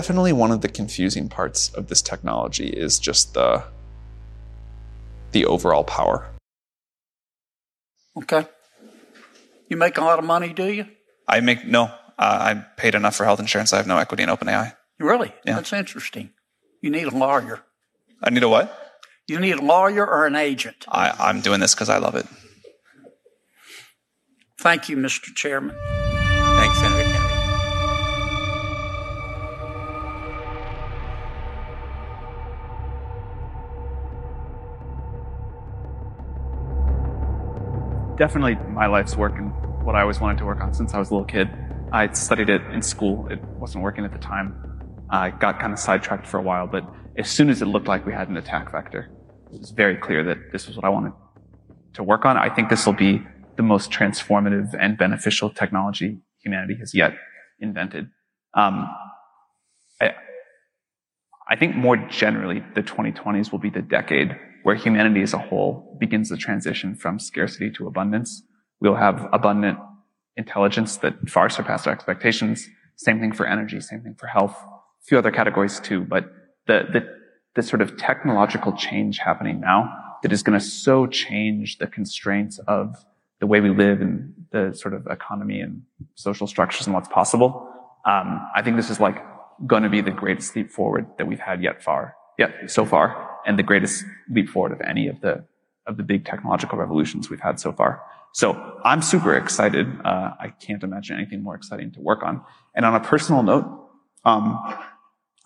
definitely one of the confusing parts of this technology is just the the overall power. Okay. You make a lot of money, do you? I make no. Uh, I paid enough for health insurance. I have no equity in OpenAI. Really? Yeah. That's interesting. You need a lawyer. I need a what? You need a lawyer or an agent. I, I'm doing this because I love it. Thank you, Mr. Chairman. Definitely my life's work and what I always wanted to work on since I was a little kid. I studied it in school. It wasn't working at the time. I got kind of sidetracked for a while, but as soon as it looked like we had an attack vector, it was very clear that this was what I wanted to work on. I think this will be the most transformative and beneficial technology humanity has yet invented. Um, I, I think more generally, the 2020s will be the decade where humanity as a whole begins the transition from scarcity to abundance. We'll have abundant intelligence that far surpass our expectations. Same thing for energy, same thing for health, a few other categories too. But the, the, the sort of technological change happening now that is going to so change the constraints of the way we live and the sort of economy and social structures and what's possible. Um, I think this is like going to be the greatest leap forward that we've had yet far, yet so far and the greatest leap forward of any of the of the big technological revolutions we've had so far. So I'm super excited. Uh, I can't imagine anything more exciting to work on. And on a personal note, um,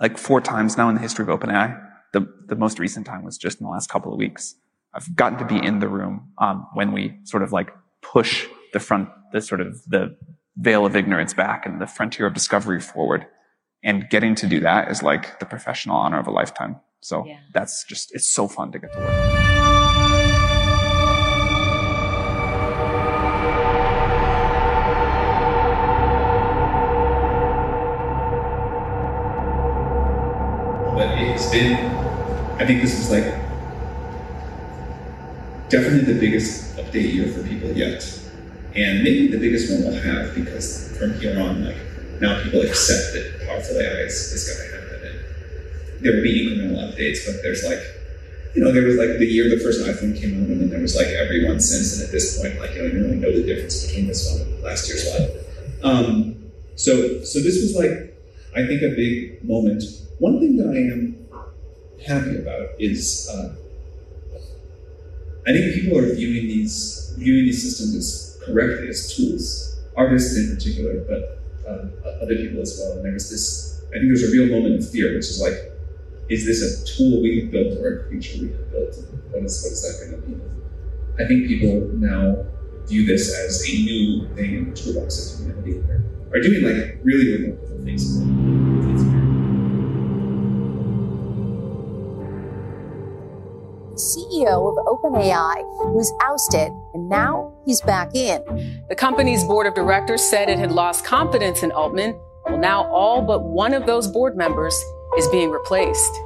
like four times now in the history of OpenAI, the the most recent time was just in the last couple of weeks. I've gotten to be in the room um, when we sort of like push the front, the sort of the veil of ignorance back and the frontier of discovery forward. And getting to do that is like the professional honor of a lifetime. So Yeah. that's just, it's so fun to get to work. but it has been i think this is like definitely the biggest update year for people yet and maybe the biggest one we'll have because from here on like now people accept that powerful ai is, is going to happen and there will be incremental updates but there's like you know there was like the year the first iphone came out and then there was like every one since and at this point like you don't really know the difference between this one and last year's one um, so so this was like i think a big moment one thing that I am happy about is uh, I think people are viewing these viewing these systems as correctly as tools, artists in particular, but um, other people as well. And there was this, I think there's a real moment of fear, which is like, is this a tool we have built or a creature we have built? What is what is that going to be? I think people now view this as a new thing in the toolbox of humanity. Are, are doing like really remarkable things. with it. It's very CEO of OpenAI was ousted, and now he's back in. The company's board of directors said it had lost confidence in Altman. Well, now all but one of those board members is being replaced.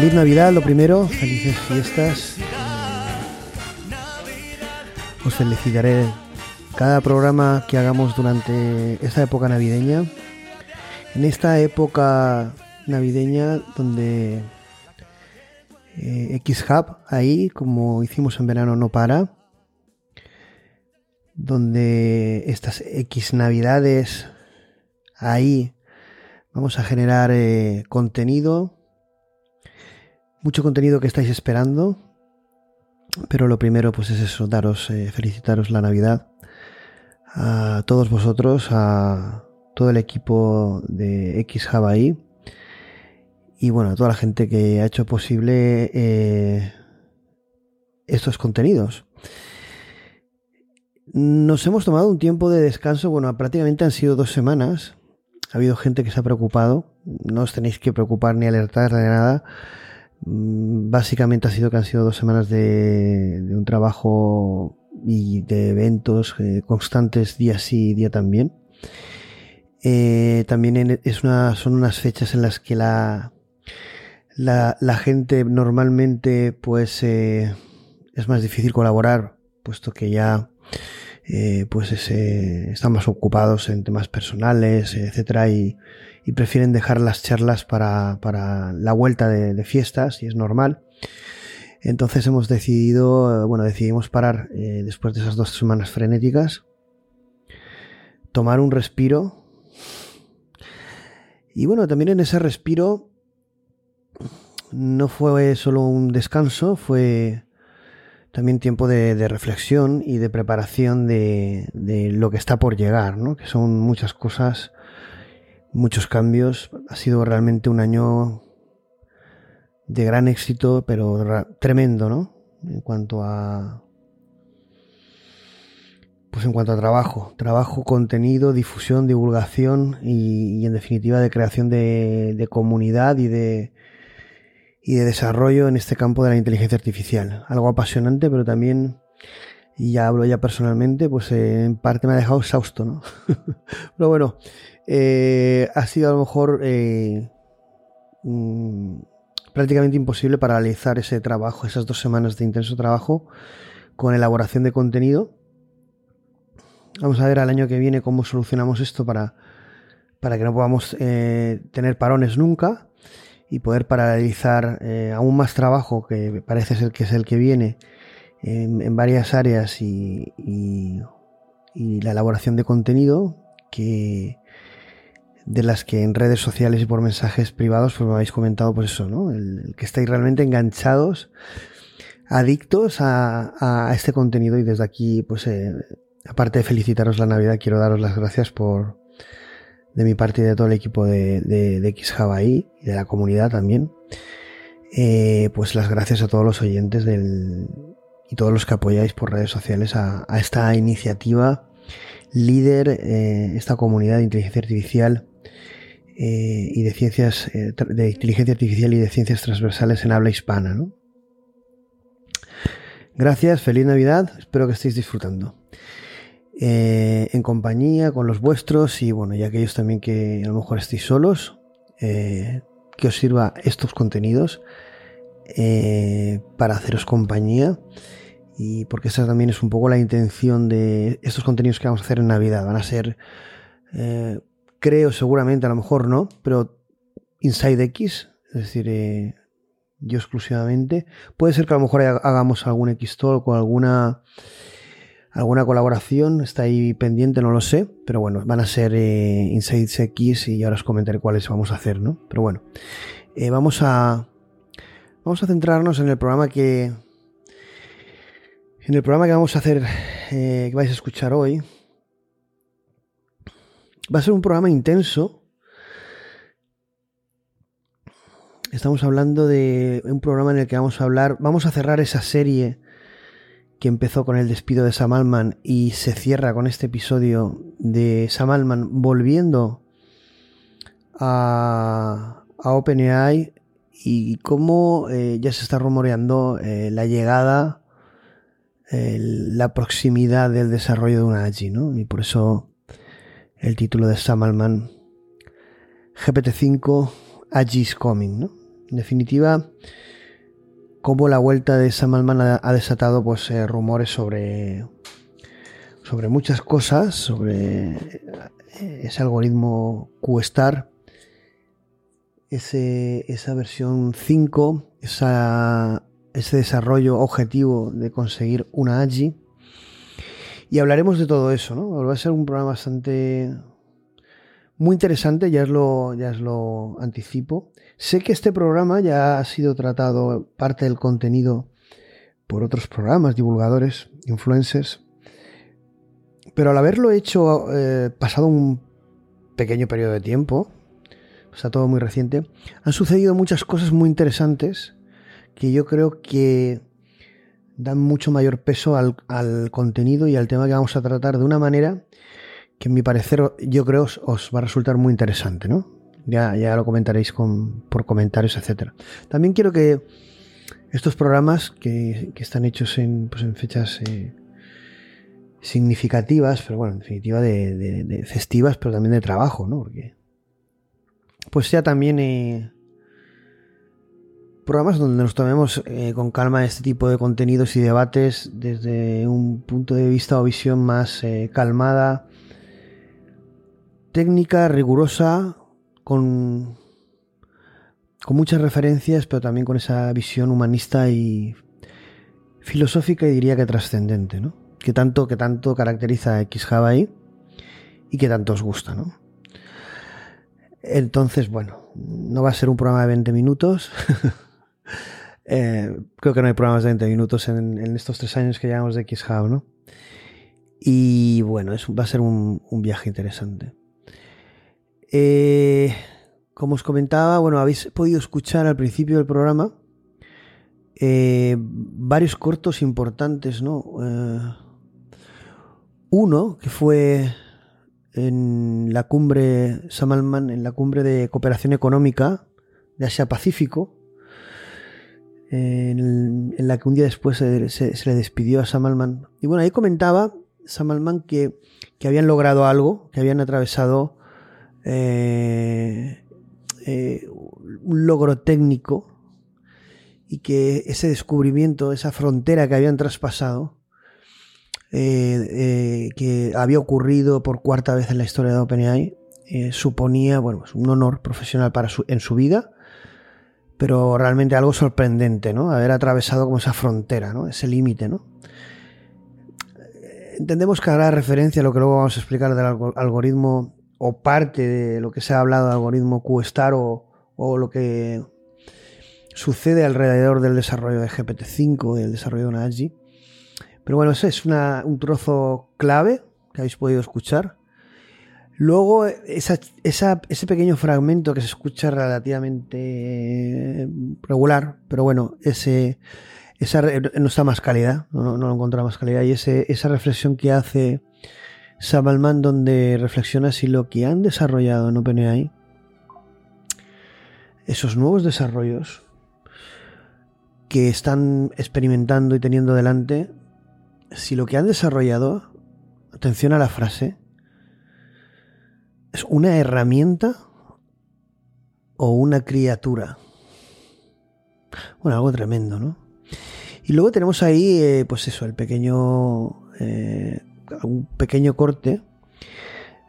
Feliz Navidad, lo primero, felices fiestas. os felicitaré cada programa que hagamos durante esta época navideña. En esta época navideña donde eh, X-Hub ahí, como hicimos en verano, no para. Donde estas X navidades ahí vamos a generar eh, contenido. Mucho contenido que estáis esperando. Pero lo primero pues es eso, daros, eh, felicitaros la Navidad a todos vosotros, a todo el equipo de X ahí y bueno, a toda la gente que ha hecho posible eh, estos contenidos. Nos hemos tomado un tiempo de descanso, bueno, prácticamente han sido dos semanas. Ha habido gente que se ha preocupado, no os tenéis que preocupar ni alertar de nada. Mm, básicamente ha sido que han sido dos semanas de, un trabajo y de eventos eh, constantes día sí, día también. Eh, también es una, son unas fechas en las que la, la, gente normalmente pues eh, es más difícil colaborar puesto que ya eh, pues están más ocupados en temas personales etcétera y, prefieren dejar las charlas para, la vuelta de, fiestas y es normal entonces hemos decidido bueno decidimos parar eh, después de esas dos semanas frenéticas tomar un respiro y bueno también en ese respiro no fue solo un descanso, fue también tiempo de, reflexión y de preparación de, lo que está por llegar, ¿no? que son muchas cosas, muchos cambios. Ha sido realmente un año de gran éxito, pero tremendo, ¿no? En cuanto a. Pues en cuanto a trabajo, trabajo, contenido, difusión, divulgación y, en definitiva de creación de comunidad y de, y de desarrollo en este campo de la inteligencia artificial. Algo apasionante, pero también, y ya hablo ya personalmente, pues eh, en parte me ha dejado exhausto, ¿no? pero bueno, eh, ha sido a lo mejor eh, mm, prácticamente imposible paralizar ese trabajo, esas dos semanas de intenso trabajo con elaboración de contenido. Vamos a ver al año que viene cómo solucionamos esto para, para que no podamos tener parones nunca y poder paralizar aún más trabajo que parece ser que es el que viene en, varias áreas y, la elaboración de contenido que de las que en redes sociales y por mensajes privados pues me habéis comentado pues eso, ¿no? El, que estáis realmente enganchados, adictos a, este contenido y desde aquí pues eh, aparte de felicitaros la Navidad quiero daros las gracias por, de mi parte y de todo el equipo de, de, de y de la comunidad también. Eh, pues las gracias a todos los oyentes del, y todos los que apoyáis por redes sociales a, esta iniciativa líder, eh, esta comunidad de inteligencia artificial eh, y de ciencias, de inteligencia artificial y de ciencias transversales en habla hispana. Gracias, feliz Navidad, espero que estéis disfrutando. Eh, en compañía con los vuestros y bueno, y aquellos también que a lo mejor estéis solos, eh, que os sirva estos contenidos eh, para haceros compañía y porque esa también es un poco la intención de estos contenidos que vamos a hacer en Navidad. Van a ser, creo seguramente, a lo mejor no, pero Inside X, es decir, yo exclusivamente. Puede ser que a lo mejor hagamos algún X-Talk o alguna alguna colaboración está ahí pendiente, no lo sé, pero bueno, van a ser eh, Insights X y ahora os comentaré cuáles vamos a hacer, ¿no? Pero bueno, eh, vamos a vamos a centrarnos en el programa que en el programa que vamos a hacer, eh, que vais a escuchar hoy. Va a ser un programa intenso. Estamos hablando de un programa en el que vamos a hablar, vamos a cerrar esa serie que empezó con el despido de Sam Altman y se cierra con este episodio de Sam Altman volviendo a, OpenAI y cómo eh, ya se está rumoreando eh, la llegada, la proximidad del desarrollo de una AGI, ¿no? Y por eso el título de Sam Altman, GPT-5 AGI is coming, ¿no? En definitiva, cómo la vuelta de Sam Altman ha, ha desatado pues eh, rumores sobre sobre muchas cosas, sobre eh, ese algoritmo QStar, ese, esa versión 5, esa, ese desarrollo objetivo de conseguir una AGI. Y hablaremos de todo eso, ¿no? Va a ser un programa bastante muy interesante, ya os lo, ya os lo anticipo. Sé que este programa ya ha sido tratado, parte del contenido, por otros programas, divulgadores, influencers. Pero al haberlo hecho eh, pasado un pequeño periodo de tiempo, está todo muy reciente, han sucedido muchas cosas muy interesantes que yo creo que dan mucho mayor peso al, al contenido y al tema que vamos a tratar de una manera que en mi parecer yo creo os, os va a resultar muy interesante, ¿no? Ya, ya lo comentaréis con, por comentarios, etcétera. También quiero que estos programas que, que están hechos en, pues en fechas eh, significativas, pero bueno, en definitiva de, de, festivas, pero también de trabajo, ¿no? Porque pues sea también eh, programas donde nos tomemos eh, con calma este tipo de contenidos y debates desde un punto de vista o visión más eh, calmada, técnica, rigurosa, con, con muchas referencias, pero también con esa visión humanista y filosófica y diría que trascendente, ¿no? Que tanto, que tanto caracteriza a X Hawaii y que tanto os gusta, ¿no? Entonces, bueno, no va a ser un programa de 20 minutos. eh, creo que no hay programas de 20 minutos en, estos tres años que llevamos de XHub, ¿no? Y bueno, va a ser un, viaje interesante. Eh, como os comentaba, bueno, habéis podido escuchar al principio del programa eh, varios cortos importantes, ¿no? Uno que fue en la cumbre Samalman, en la cumbre de cooperación económica de Asia Pacífico, en, en la que un día después se, se, le despidió a Samalman. Y bueno, ahí comentaba Samalman que, que habían logrado algo, que habían atravesado eh, eh, un logro técnico y que ese descubrimiento, esa frontera que habían traspasado, eh, que había ocurrido por cuarta vez en la historia de OpenAI, suponía bueno, pues un honor profesional para su, en su vida, pero realmente algo sorprendente, ¿no? Haber atravesado como esa frontera, ¿no? Ese límite, ¿no? Entendemos que hará referencia a lo que luego vamos a explicar del algoritmo o parte de lo que se ha hablado del algoritmo QStar o, o lo que sucede alrededor del desarrollo de GPT-5 y el desarrollo de una AGI. Pero bueno, ese es un trozo clave que habéis podido escuchar. Luego, ese pequeño fragmento que se escucha relativamente regular, pero bueno, ese, no está más calidad, no, no encuentra más calidad. Y esa reflexión que hace Sam Altman, donde reflexiona si lo que han desarrollado en OpenAI, esos nuevos desarrollos que están experimentando y teniendo delante, si lo que han desarrollado, atención a la frase, es una herramienta o una criatura. Bueno, algo tremendo, ¿no? Y luego tenemos ahí, eh, pues eso, el pequeño, eh, un pequeño corte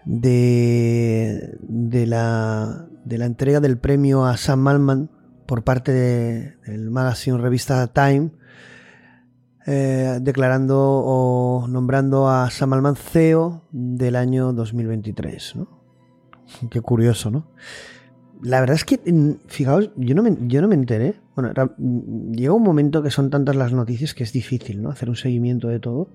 de, de, la, de la entrega del premio a Sam Malman por parte del de, magazine revista Time, eh, declarando o nombrando a Sam Altman CEO del año 2023. ¿no? Qué curioso, ¿no? La verdad es que, fijaos, yo no me, yo no me enteré. Bueno, llega un momento que son tantas las noticias que es difícil, ¿no? Hacer un seguimiento de todo.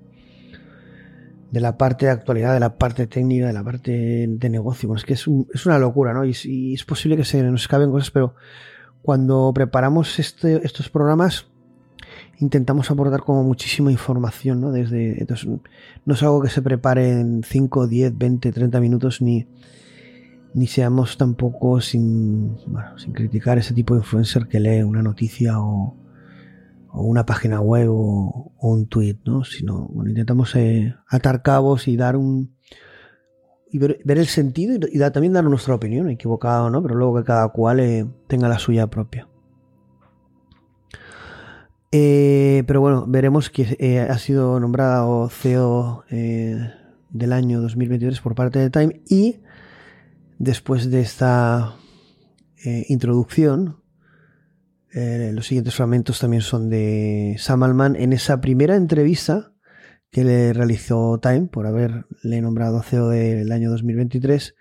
De la parte de actualidad, de la parte técnica, de la parte de negocio. Bueno, es que es, un, es una locura, ¿no? Y, y, es posible que se nos escapen cosas, pero cuando preparamos este, estos programas intentamos aportar como muchísima información, ¿no? Desde, entonces, no es algo que se prepare en 5, 10, 20, 30 minutos, ni, ni seamos tampoco sin, sin criticar ese tipo de influencer que lee una noticia o, una página web o, un tweet, ¿no? Sino, intentamos eh, atar cabos y dar un, y ver, el sentido y, también dar nuestra opinión, equivocado, ¿no? Pero luego que cada cual eh, tenga la suya propia. Eh, pero bueno, veremos que ha sido nombrado CEO del año 2023 por parte de Time y después de esta introducción, los siguientes fragmentos también son de Sam Altman en esa primera entrevista que le realizó Time por haberle nombrado CEO del año 2023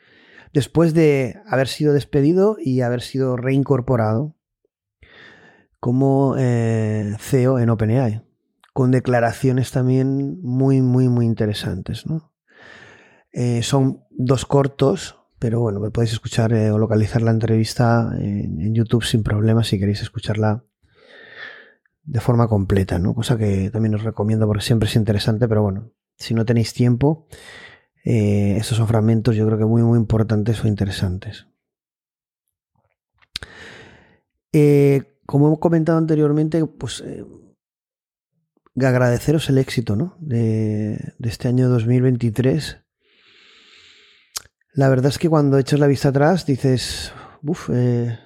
después de haber sido despedido y haber sido reincorporado como eh, CEO en OpenAI, con declaraciones también muy, muy, muy interesantes. Eh, son dos cortos, pero bueno, podéis escuchar eh, o localizar la entrevista en, YouTube sin problemas si queréis escucharla de forma completa, ¿no? Cosa que también os recomiendo porque siempre es interesante, pero bueno, si no tenéis tiempo, estos son fragmentos yo creo que muy, muy importantes o interesantes. Eh, como hemos comentado anteriormente, pues eh, agradeceros el éxito ¿no? de, este año 2023. La verdad es que cuando echas la vista atrás dices, uff, eh,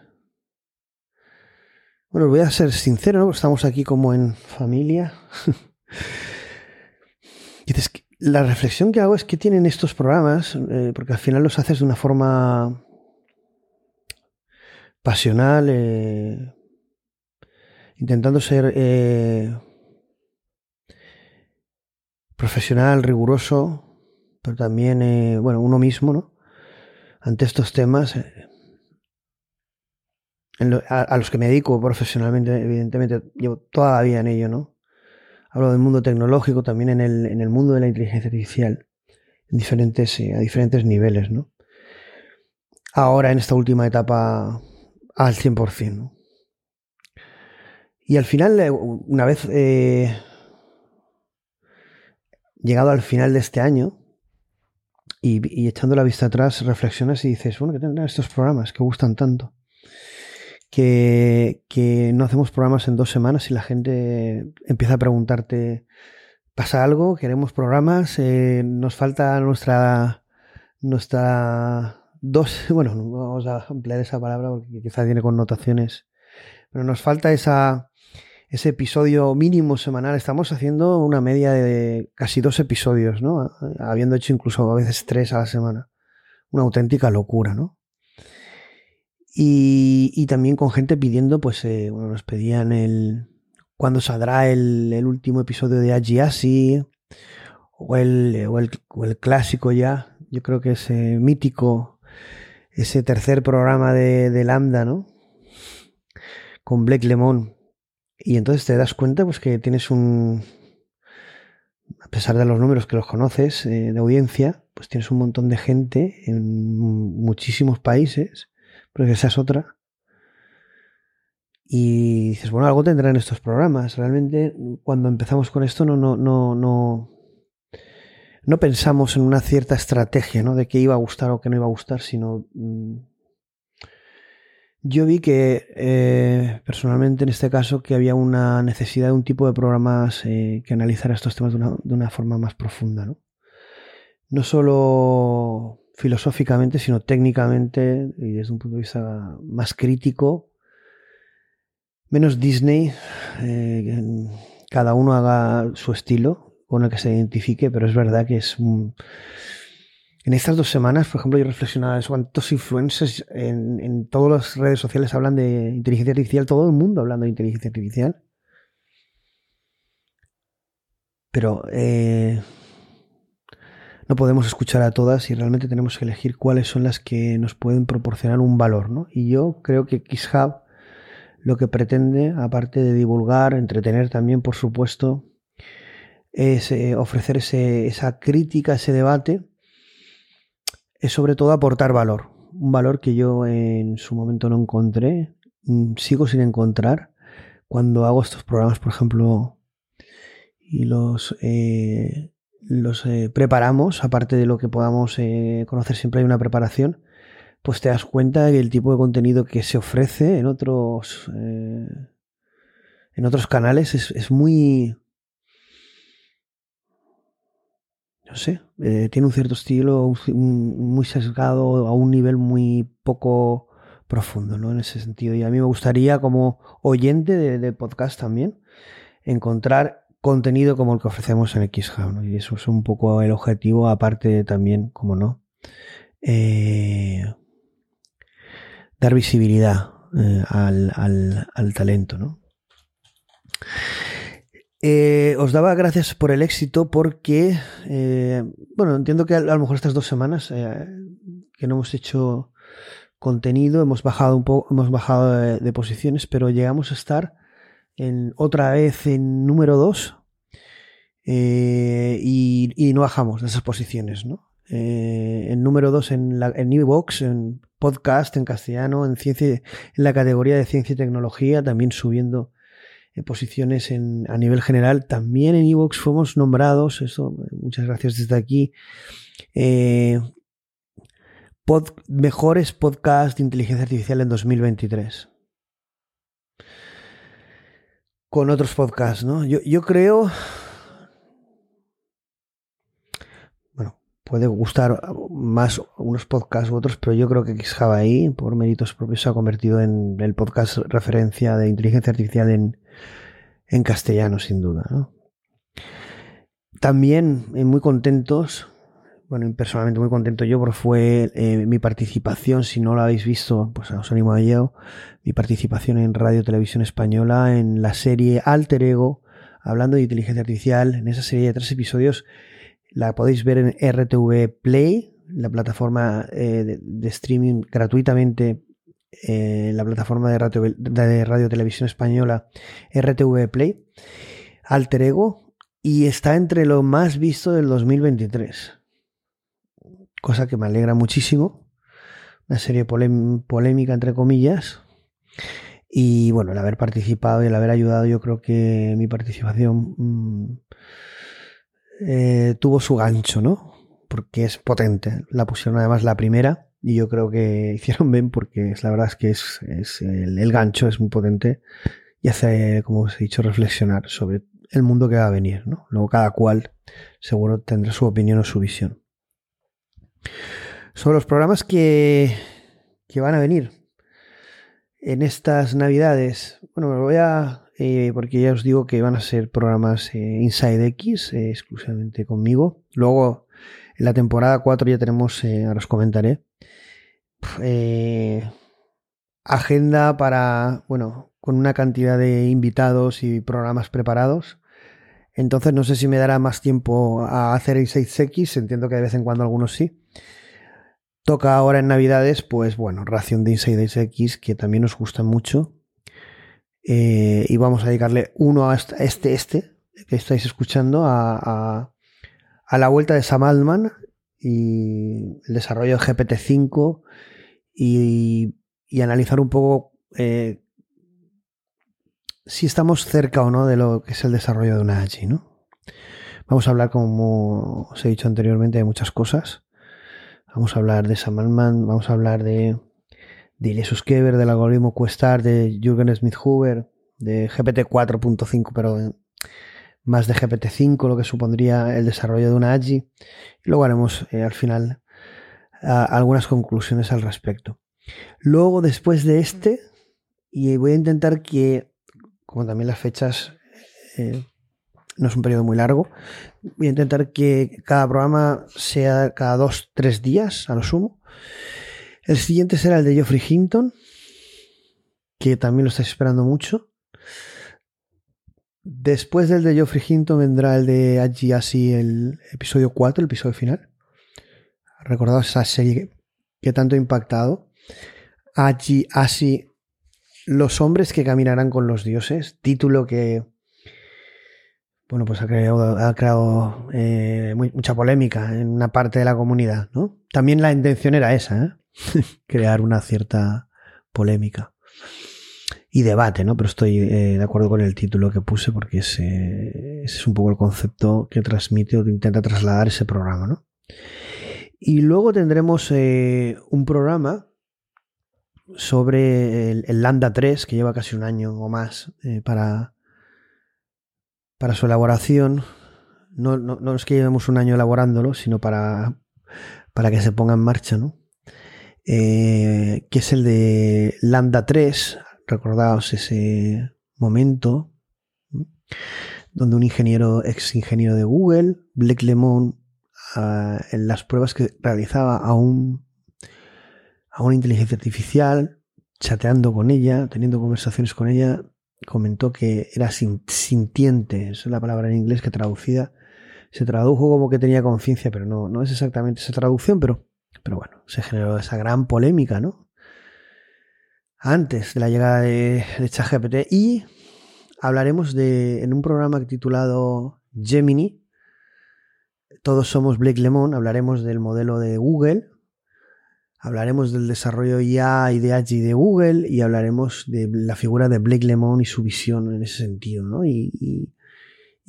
bueno, voy a ser sincero, ¿no? estamos aquí como en familia. dices, la reflexión que hago es que tienen estos programas, eh, porque al final los haces de una forma pasional, intentando ser eh, profesional, riguroso, pero también, eh, bueno, uno mismo, ¿no? Ante estos temas, eh, a, los que me dedico profesionalmente, evidentemente, llevo toda la vida en ello, ¿no? Hablo del mundo tecnológico, también en el, en el mundo de la inteligencia artificial, en diferentes, a diferentes niveles, ¿no? Ahora, en esta última etapa, al 100%, ¿no? Y al final, eh, una vez eh, llegado al final de este año y, echando la vista atrás, reflexionas y dices, bueno, ¿qué tendrán estos programas que gustan tanto? Que, no hacemos programas en dos semanas y la gente empieza a preguntarte, ¿pasa algo? ¿Queremos programas? Eh, ¿Nos falta nuestra, nuestra dos, bueno, vamos a emplear esa palabra porque quizás tiene connotaciones, pero nos falta esa ese episodio mínimo semanal. Estamos haciendo una media de casi dos episodios, ¿no? Habiendo hecho incluso a veces tres a la semana. Una auténtica locura, ¿no? Y, también con gente pidiendo, pues, eh, bueno, nos pedían el. cuándo saldrá el, último episodio de Agiasi o el, o el, o el clásico ya. Yo creo que ese mítico, ese tercer programa de, de Lambda, ¿no? Con Blake Lemon y entonces te das cuenta pues que tienes un, a pesar de los números que los conoces eh, de audiencia, pues tienes un montón de gente en muchísimos países, pero esa es otra. Y dices, bueno, algo tendrán estos programas. Realmente cuando empezamos con esto no, no, no, no, no pensamos en una cierta estrategia, ¿no? De qué iba a gustar o qué no iba a gustar, sino mm, yo vi que, eh, personalmente en este caso, que había una necesidad de un tipo de programas eh, que analizara estos temas de una, de una, forma más profunda, ¿no? No solo filosóficamente, sino técnicamente y desde un punto de vista más crítico. Menos Disney, eh, cada uno haga su estilo con el que se identifique, pero es verdad que es un en estas dos semanas, por ejemplo, yo reflexionaba eso, cuántos influencers en, todas las redes sociales hablan de inteligencia artificial, todo el mundo hablando de inteligencia artificial. Pero eh, no podemos escuchar a todas y realmente tenemos que elegir cuáles son las que nos pueden proporcionar un valor, ¿no? Y yo creo que XHub lo que pretende, aparte de divulgar, entretener también, por supuesto, es eh, ofrecer esa crítica, ese debate es sobre todo aportar valor. Un valor que yo en su momento no encontré, mm, sigo sin encontrar cuando hago estos programas, por ejemplo, y los, eh, los eh, preparamos, aparte de lo que podamos eh, conocer, siempre hay una preparación, pues te das cuenta que el tipo de contenido que se ofrece en otros, en otros canales es, es muy, no sé, eh, tiene un cierto estilo muy sesgado a un nivel muy poco profundo, ¿no? En ese sentido. Y a mí me gustaría, como oyente de, podcast también, encontrar contenido como el que ofrecemos en XHub. ¿no? Y eso es un poco el objetivo, aparte también, como no, eh, dar visibilidad eh, al, al, al, talento. ¿no? Eh, os daba gracias por el éxito porque, eh, bueno, entiendo que a, lo mejor estas dos semanas eh, que no hemos hecho contenido, hemos bajado un poco, hemos bajado de, posiciones, pero llegamos a estar en otra vez en número 2 y, y, no bajamos de esas posiciones, ¿no? en número 2 en, la, en en podcast en castellano, en ciencia, en la categoría de ciencia y tecnología, también subiendo posiciones en, a nivel general. También en Evox fuimos nombrados, eso, muchas gracias desde aquí, eh, mejores podcasts de inteligencia artificial en 2023. Con otros podcasts, ¿no? Yo, yo creo... Bueno, puede gustar más unos podcasts u otros, pero yo creo que ahí por méritos propios, se ha convertido en el podcast referencia de inteligencia artificial en, en castellano, sin duda. También eh, muy contentos, bueno, personalmente muy contento yo, porque fue eh, mi participación, si no lo habéis visto, pues os animo a ello, mi participación en Radio Televisión Española en la serie Alter Ego, hablando de inteligencia artificial, en esa serie de tres episodios, la podéis ver en RTV Play, la plataforma eh, de, streaming gratuitamente eh, la plataforma de radio, Televisión Española RTV Play, Alter Ego, y está entre lo más visto del 2023. Cosa que me alegra muchísimo. Una serie polémica, entre comillas. Y bueno, el haber participado y el haber ayudado, yo creo que mi participación mmm, eh, tuvo su gancho, ¿no? Porque es potente. La pusieron además la primera y yo creo que hicieron bien porque la verdad es que es, es el, el, gancho es muy potente y hace, como os he dicho, reflexionar sobre el mundo que va a venir. ¿no? Luego cada cual seguro tendrá su opinión o su visión. Sobre los programas que, que van a venir en estas navidades, bueno, me voy a... Eh, porque ya os digo que van a ser programas eh, Inside X, eh, exclusivamente conmigo. Luego, en la temporada 4 ya tenemos, ahora os comentaré, eh, agenda para, bueno, con una cantidad de invitados y programas preparados. Entonces no sé si me dará más tiempo a hacer el 6X, entiendo que de vez en cuando algunos sí. Toca ahora en Navidades, pues bueno, ración de Inside X, que también nos gusta mucho. Eh, y vamos a dedicarle uno a este, este, que estáis escuchando, a, a la vuelta de Sam Altman y el desarrollo de GPT-5 y, y, analizar un poco eh, si estamos cerca o no de lo que es el desarrollo de una AGI, ¿no? Vamos a hablar, como os he dicho anteriormente, de muchas cosas. Vamos a hablar de Samalman, vamos a hablar de, de Keber, del algoritmo Questar, de Jürgen Smith-Huber, de GPT 4.5, pero más de GPT-5, lo que supondría el desarrollo de una AGI. Y luego haremos eh, al final algunas conclusiones al respecto. Luego, después de este, y voy a intentar que, como también las fechas eh, no es un periodo muy largo, voy a intentar que cada programa sea cada dos, tres días a lo sumo. El siguiente será el de Geoffrey Hinton, que también lo estáis esperando mucho. Después del de Geoffrey Hinton vendrá el de Aji Asi, el episodio 4, el episodio final. Recordaos esa serie que tanto ha impactado. Aji Asi, los hombres que caminarán con los dioses, título que bueno, pues ha creado, eh, mucha polémica en una parte de la comunidad, ¿no? También la intención era esa, ¿eh? crear una cierta polémica y debate, ¿no? Pero estoy eh, de acuerdo con el título que puse porque ese, es un poco el concepto que transmite o que intenta trasladar ese programa, ¿no? Y luego tendremos eh, un programa sobre el, Lambda 3, que lleva casi un año o más eh, para, para su elaboración. No, no, no, es que llevemos un año elaborándolo, sino para, para que se ponga en marcha, ¿no? Que es el de Lambda 3, Recordaos ese momento donde un ingeniero, ex ingeniero de Google, Blake Lemon, ah, en las pruebas que realizaba a, un, a una inteligencia artificial, chateando con ella, teniendo conversaciones con ella, comentó que era sintiente, es la palabra en inglés que traducida se tradujo como que tenía conciencia, pero no, no es exactamente esa traducción, pero, pero bueno, se generó esa gran polémica, ¿no? Antes de la llegada de, de ChatGPT y hablaremos de, en un programa titulado Gemini, todos somos Blake Lemon, hablaremos del modelo de Google, hablaremos del desarrollo IA y de AGI de Google y hablaremos de la figura de Blake Lemon y su visión en ese sentido, ¿no? Y,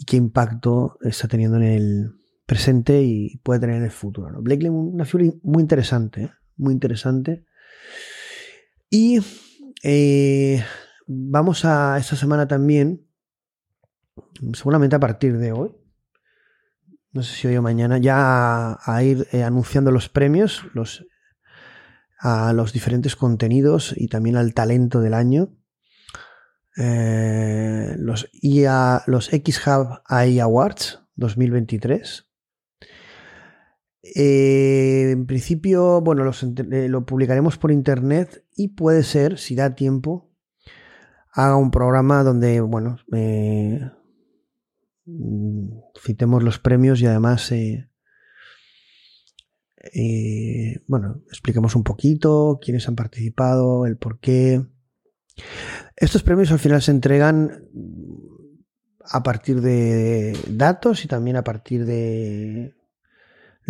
qué impacto está teniendo en el presente y puede tener en el futuro, ¿no? Blake Lemon, una figura muy interesante, ¿eh? muy interesante. Y eh, vamos a esta semana también, seguramente a partir de hoy, no sé si hoy o mañana, ya a, ir eh, anunciando los premios, los, a los diferentes contenidos y también al talento del año. Eh, los, IA, los X-Hub AI Awards 2023. Eh, en principio, bueno, lo publicaremos por internet y puede ser, si da tiempo, haga un programa donde, bueno, eh, citemos los premios y además, eh, eh, bueno, expliquemos un poquito quiénes han participado, el por qué. Estos premios al final se entregan a partir de datos y también a partir de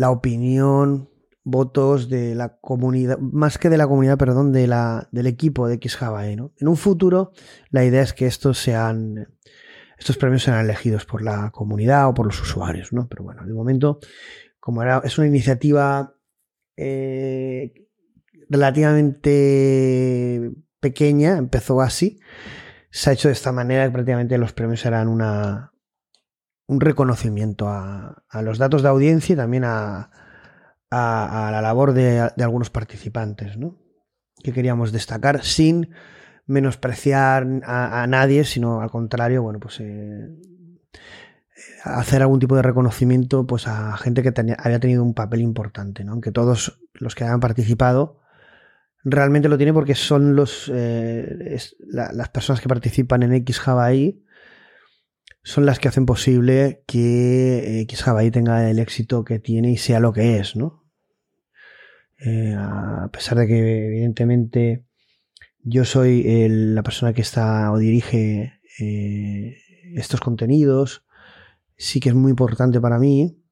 la opinión votos de la comunidad, más que de la comunidad, perdón, de la, del equipo de XJavaE. ¿no? En un futuro, la idea es que estos sean, estos premios sean elegidos por la comunidad o por los usuarios, ¿no? Pero bueno, de momento, como era, es una iniciativa eh, relativamente pequeña, empezó así, se ha hecho de esta manera que prácticamente los premios serán una, un reconocimiento a, los datos de audiencia y también a, la labor de, algunos participantes, ¿no? Que queríamos destacar sin menospreciar a, nadie, sino al contrario, bueno, pues eh, hacer algún tipo de reconocimiento pues a gente que había tenido un papel importante, ¿no? Aunque todos los que han participado realmente lo tienen porque son los eh, las personas que participan en X son las que hacen posible que X tenga el éxito que tiene y sea lo que es, ¿no? Eh, a pesar de que evidentemente yo soy la persona que está o dirige eh, estos contenidos, sí que es muy importante para mí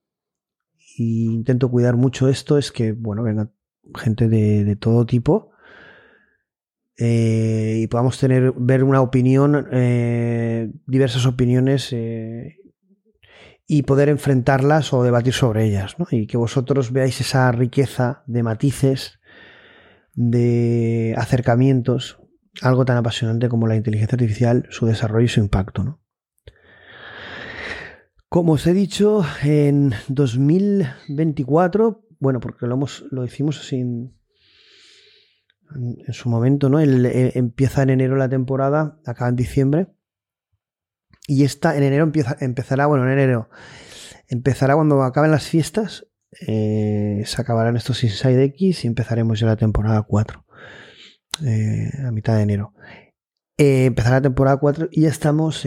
y intento cuidar mucho esto, es que, bueno, venga gente de, todo tipo eh, y podamos tener, ver una opinión, diversas opiniones y poder enfrentarlas o debatir sobre ellas, ¿no? y que vosotros veáis esa riqueza de matices, de acercamientos, algo tan apasionante como la inteligencia artificial, su desarrollo y su impacto. ¿no? Como os he dicho, en 2024, bueno, porque lo, hemos, lo hicimos así en, su momento, ¿no? Eh, empieza en enero la temporada, acaba en diciembre. Y esta en enero empieza, empezará, bueno, en enero empezará cuando acaben las fiestas. Eh, se acabarán estos Inside X y empezaremos ya la temporada 4 eh, a mitad de enero. Eh, empezará la temporada 4 y ya estamos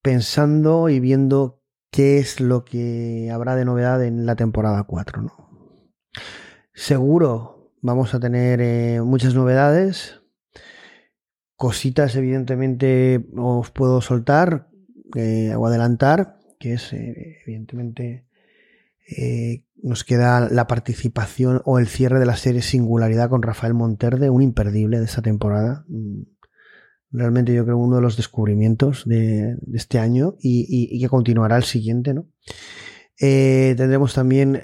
pensando y viendo qué es lo que habrá de novedad en la temporada 4. ¿no? Seguro vamos a tener muchas novedades Cositas, evidentemente, os puedo soltar eh, o adelantar, que es, eh, evidentemente, eh, nos queda la participación o el cierre de la serie Singularidad con Rafael Monterde, un imperdible de esta temporada. Mm, realmente yo creo uno de los descubrimientos de, este año y, que continuará el siguiente, ¿no? tendremos también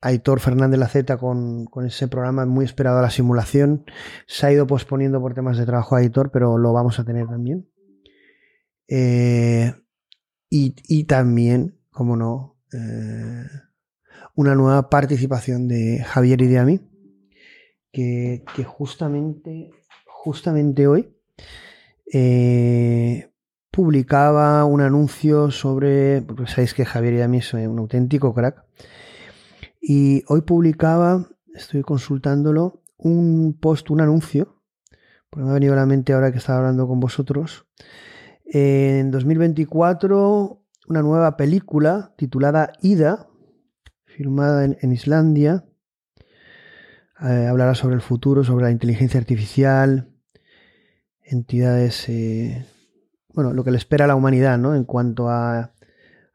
Aitor Fernández Laceta con, con ese programa muy esperado a la simulación. Se ha ido posponiendo por temas de trabajo a Aitor, pero lo vamos a tener también. Eh, y, también, como no, eh, una nueva participación de Javier y que, que justamente, justamente hoy eh, publicaba un anuncio sobre, porque sabéis que Javier y a mí es un auténtico crack, y hoy publicaba, estoy consultándolo, un post, un anuncio, porque me ha venido a la mente ahora que estaba hablando con vosotros, en 2024 una nueva película titulada Ida, filmada en, Islandia, eh, hablará sobre el futuro, sobre la inteligencia artificial, entidades, eh, bueno, lo que le espera a la humanidad, ¿no? En cuanto a,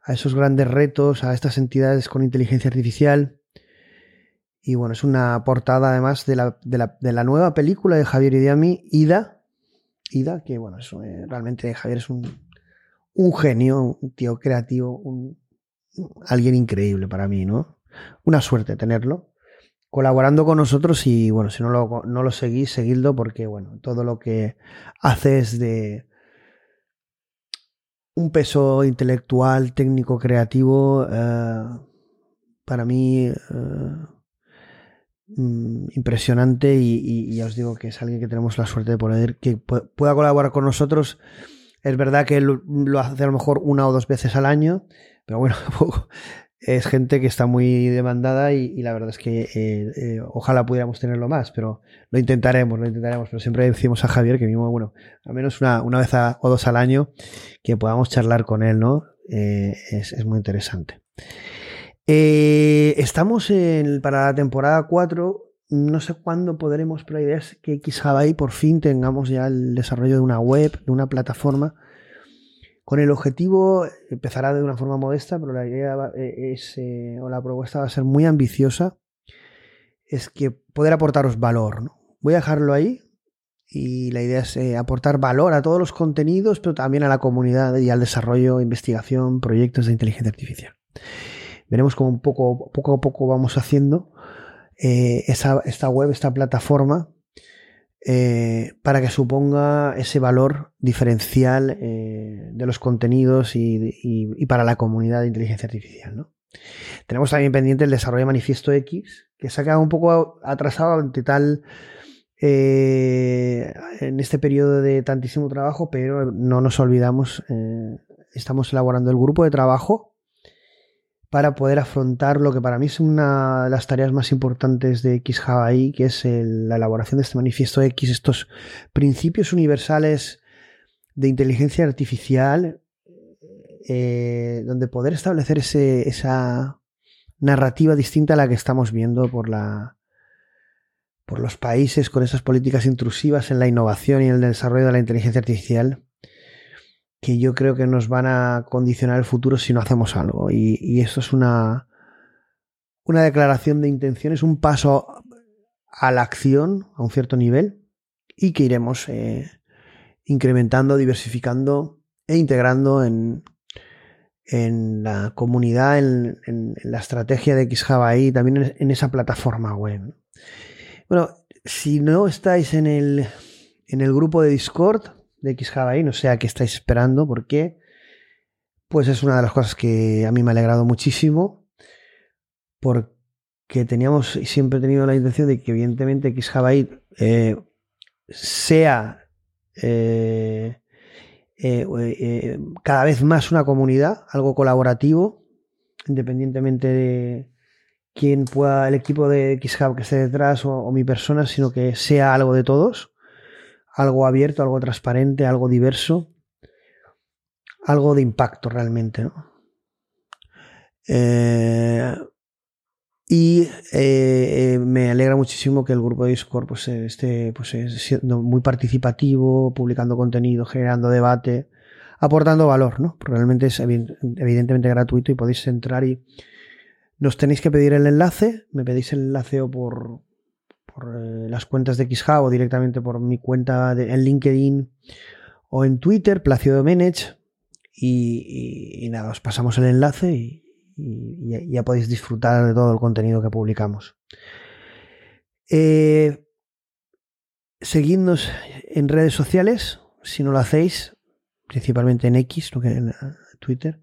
a esos grandes retos, a estas entidades con inteligencia artificial. Y bueno, es una portada además de la, de la, de la nueva película de Javier Idiami, Ida. Ida, que bueno, eso, eh, realmente Javier es un, un, genio, un tío creativo, un, alguien increíble para mí, ¿no? Una suerte tenerlo colaborando con nosotros y bueno, si no lo, no lo seguís, seguidlo porque bueno, todo lo que hace es de un peso intelectual, técnico, creativo, eh, para mí eh, mm, impresionante y, ya os digo que es alguien que tenemos la suerte de poder que pueda colaborar con nosotros. Es verdad que lo, hace a lo mejor una o dos veces al año, pero bueno, es gente que está muy demandada y, la verdad es que eh, eh, ojalá pudiéramos tenerlo más, pero lo intentaremos, lo intentaremos. Pero siempre decimos a Javier que mismo, bueno, al menos una, una vez o dos al año que podamos charlar con él, ¿no? Eh, es, muy interesante. Estamos en, para la temporada 4. No sé cuándo podremos, pero la idea es que Xhabai por fin tengamos ya el desarrollo de una web, de una plataforma con el objetivo, empezará de una forma modesta, pero la idea eh, es, eh, o la propuesta va a ser muy ambiciosa, es que poder aportaros valor. Voy a dejarlo ahí y la idea es eh, aportar valor a todos los contenidos, pero también a la comunidad y al desarrollo, investigación, proyectos de inteligencia artificial. Veremos cómo poco, poco a poco vamos haciendo esta web, esta plataforma, eh, para que suponga ese valor diferencial eh, de los contenidos y, para la comunidad de inteligencia artificial. Tenemos también pendiente el desarrollo de Manifiesto X, que se ha quedado un poco atrasado ante tal eh, en este periodo de tantísimo trabajo, pero no nos olvidamos, estamos elaborando el grupo de trabajo para poder afrontar lo que para mí es una de las tareas más importantes de XHavaI, que es la elaboración de este manifiesto X, estos principios universales de inteligencia artificial, eh, donde poder establecer esa narrativa distinta a la que estamos viendo por, la, por los países con esas políticas intrusivas en la innovación y en el desarrollo de la inteligencia artificial que yo creo que nos van a condicionar el futuro si no hacemos algo. Y, esto es una, una declaración de intenciones, un paso a la acción a un cierto nivel y que iremos eh, incrementando, diversificando e integrando en, en la comunidad, en, la estrategia de XJava y también en, esa plataforma web. Bueno, si no estáis en el, en el grupo de Discord, de XJava no sé a qué estáis esperando, porque pues es una de las cosas que a mí me ha alegrado muchísimo, porque teníamos y siempre he tenido la intención de que evidentemente XJava eh, sea eh, eh, cada vez más una comunidad, algo colaborativo, independientemente de quién pueda, el equipo de XHub que esté detrás o mi persona, sino que sea algo de todos algo abierto, algo transparente, algo diverso, algo de impacto realmente. Eh, y eh, me alegra muchísimo que el grupo de Discord pues, esté pues, siendo muy participativo, publicando contenido, generando debate, aportando valor. ¿no? Realmente es evidentemente gratuito y podéis entrar y nos tenéis que pedir el enlace. Me pedís el enlace o por, por eh, las cuentas de XHA o directamente por mi cuenta en LinkedIn o en Twitter, Placio Domenech. Y, nada, os pasamos el enlace y, ya podéis disfrutar de todo el contenido que publicamos. Eh, seguidnos en redes sociales, si no lo hacéis, principalmente en X, lo en Twitter,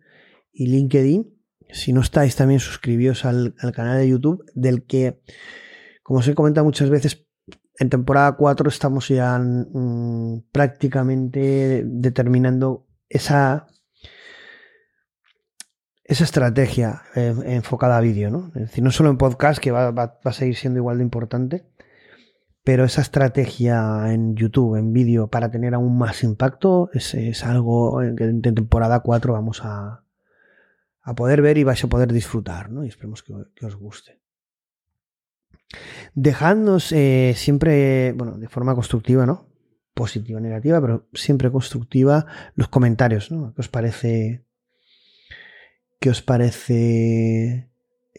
y LinkedIn. Si no estáis, también suscribíos al canal de YouTube, del que como os he comentado muchas veces, en temporada 4 estamos ya mm, prácticamente determinando esa, esa estrategia eh, enfocada a vídeo, ¿no? Es decir, no solo en podcast, que va, a seguir siendo igual de importante, pero esa estrategia en YouTube, en vídeo, para tener aún más impacto, es, algo que en temporada 4 vamos a, a, poder ver y vais a poder disfrutar, ¿no? Y esperemos que os guste. Dejadnos eh, siempre, bueno, de forma constructiva, ¿no? Positiva, negativa, pero siempre constructiva, los comentarios, ¿no? ¿Qué os parece qué os parece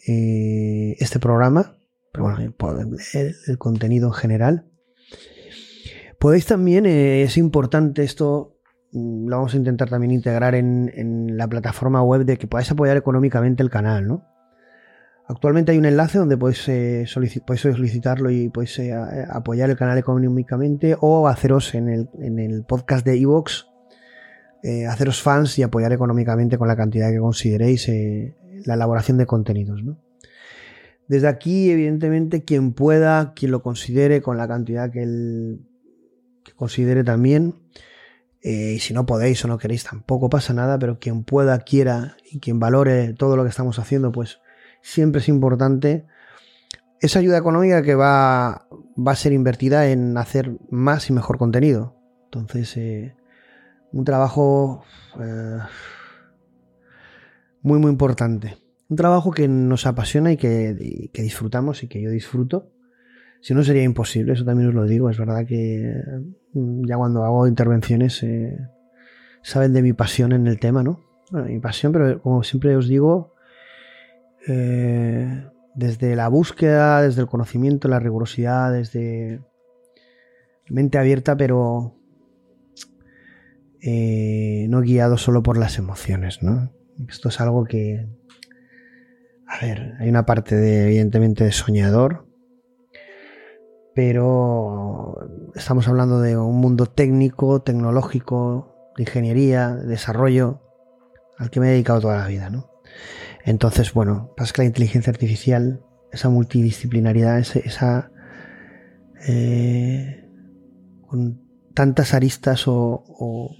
eh, este programa, pero bueno, el, el, contenido en general. Podéis también, eh, es importante esto, mm, lo vamos a intentar también integrar en, en, la plataforma web de que podáis apoyar económicamente el canal, ¿no? Actualmente hay un enlace donde podéis, eh, podéis solicitarlo y podéis eh, apoyar el canal económicamente o haceros en el, en el podcast de Evox eh, haceros fans y apoyar económicamente con la cantidad que consideréis eh, la elaboración de contenidos. Desde aquí, evidentemente, quien pueda, quien lo considere con la cantidad que que considere también, eh, y si no podéis o no queréis, tampoco pasa nada, pero quien pueda, quiera y quien valore todo lo que estamos haciendo, pues siempre es importante esa ayuda económica que va, va a ser invertida en hacer más y mejor contenido. Entonces, eh, un trabajo eh, muy, muy importante. Un trabajo que nos apasiona y que, que, disfrutamos y que yo disfruto. Si no sería imposible, eso también os lo digo. Es verdad que mm, ya cuando hago intervenciones eh, saben de mi pasión en el tema, ¿no? Bueno, mi pasión, pero como siempre os digo, eh, desde la búsqueda, desde el conocimiento, la rigurosidad, desde mente abierta, pero eh, no guiado solo por las emociones, ¿no? Esto es algo que, a ver, hay una parte de, evidentemente, de soñador, pero estamos hablando de un mundo técnico, tecnológico, de ingeniería, de desarrollo, al que me he dedicado toda la vida, ¿no? Entonces, bueno, pasa que la inteligencia artificial, esa multidisciplinaridad, esa... Eh, con tantas aristas o,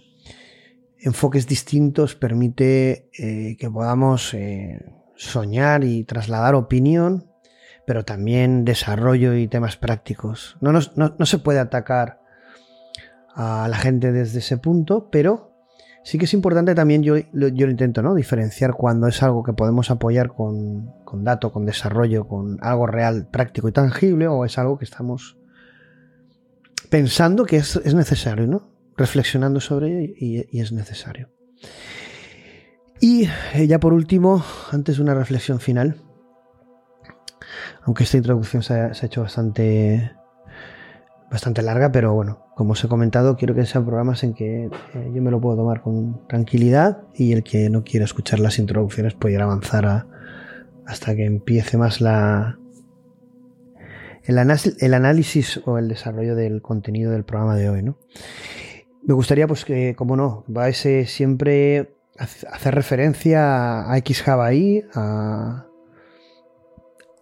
enfoques distintos permite eh, que podamos eh, soñar y trasladar opinión, pero también desarrollo y temas prácticos. No, no, no, se puede atacar a la gente desde ese punto, pero sí que es importante también, yo, yo lo intento ¿no? diferenciar cuando es algo que podemos apoyar con, con dato, con desarrollo, con algo real, práctico y tangible, o es algo que estamos pensando que es, es necesario, ¿no? reflexionando sobre ello y, es necesario. Y eh, ya por último, antes de una reflexión final, aunque esta introducción se ha, hecho bastante, bastante larga, pero bueno, como os he comentado, quiero que sean programas en que eh, yo me lo puedo tomar con tranquilidad y el que no quiera escuchar las introducciones puede ir a avanzar hasta que empiece más la, el, análisis o el desarrollo del contenido del programa de hoy. ¿no? Me gustaría, pues que, como no, vais a siempre hacer referencia a XJavaI, a,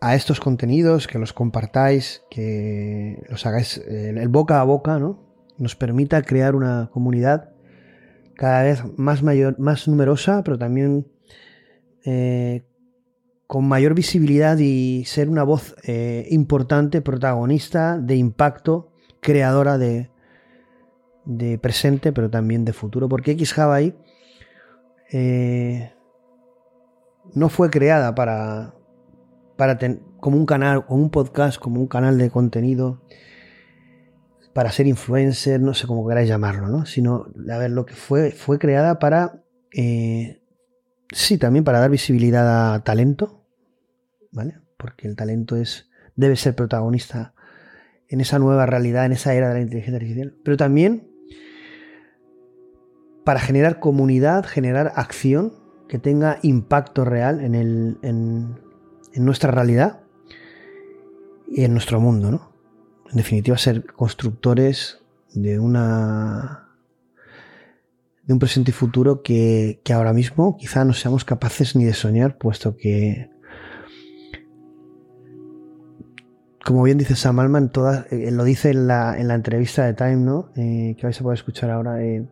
a estos contenidos, que los compartáis, que los hagáis el, boca a boca, ¿no? Nos permita crear una comunidad cada vez más mayor, más numerosa, pero también eh, con mayor visibilidad y ser una voz eh, importante, protagonista, de impacto, creadora de, de presente, pero también de futuro, porque XHawaii eh, no fue creada para, para como un canal, como un podcast, como un canal de contenido, para ser influencer, no sé cómo queráis llamarlo, ¿no? Sino, a ver, lo que fue, fue creada para, eh, sí, también para dar visibilidad a talento, ¿vale? Porque el talento es, debe ser protagonista en esa nueva realidad, en esa era de la inteligencia artificial, pero también para generar comunidad, generar acción que tenga impacto real en, el, nuestra realidad y en nuestro mundo, ¿no? En definitiva, ser constructores de una de un presente y futuro que, que ahora mismo quizá no seamos capaces ni de soñar, puesto que como bien dice Sam Altman, todas, eh, lo dice en la, en la entrevista de Time, ¿no? Eh, que vais a poder escuchar ahora. eh,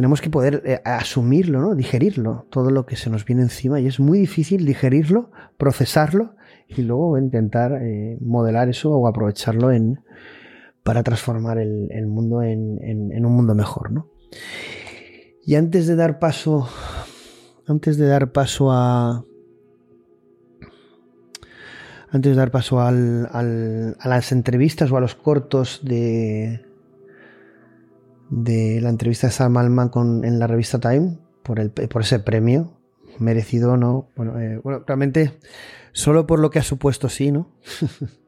tenemos que poder eh, asumirlo. Digerirlo, todo lo que se nos viene encima. Y es muy difícil digerirlo, procesarlo y luego intentar eh, modelar eso o aprovecharlo para transformar el, mundo en, un mundo mejor, ¿no? Y antes de dar paso. Antes de dar paso a. Antes de dar paso a las entrevistas o a los cortos de. De la entrevista de Sam Altman con, en la revista Time, por, el, por ese premio, merecido o no. Bueno, eh, bueno, realmente, solo por lo que ha supuesto, sí, ¿no?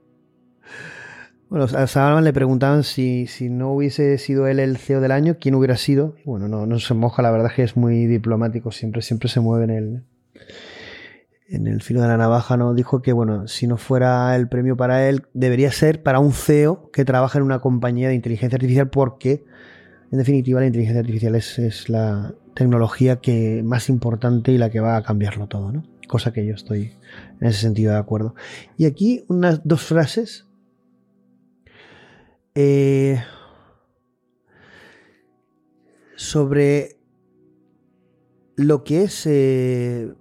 Bueno, a Sam le preguntaban si, si no hubiese sido él el CEO del año, ¿quién hubiera sido? Bueno, no, no se moja, la verdad es que es muy diplomático, siempre, siempre se mueve en el, en el filo de la navaja, ¿no? Dijo que, bueno, si no fuera el premio para él, debería ser para un CEO que trabaja en una compañía de inteligencia artificial porque, en definitiva, la inteligencia artificial es, la tecnología que más importante y la que va a cambiarlo todo, ¿no? Cosa que yo estoy en ese sentido de acuerdo. Y aquí unas dos frases eh, sobre lo que es eh,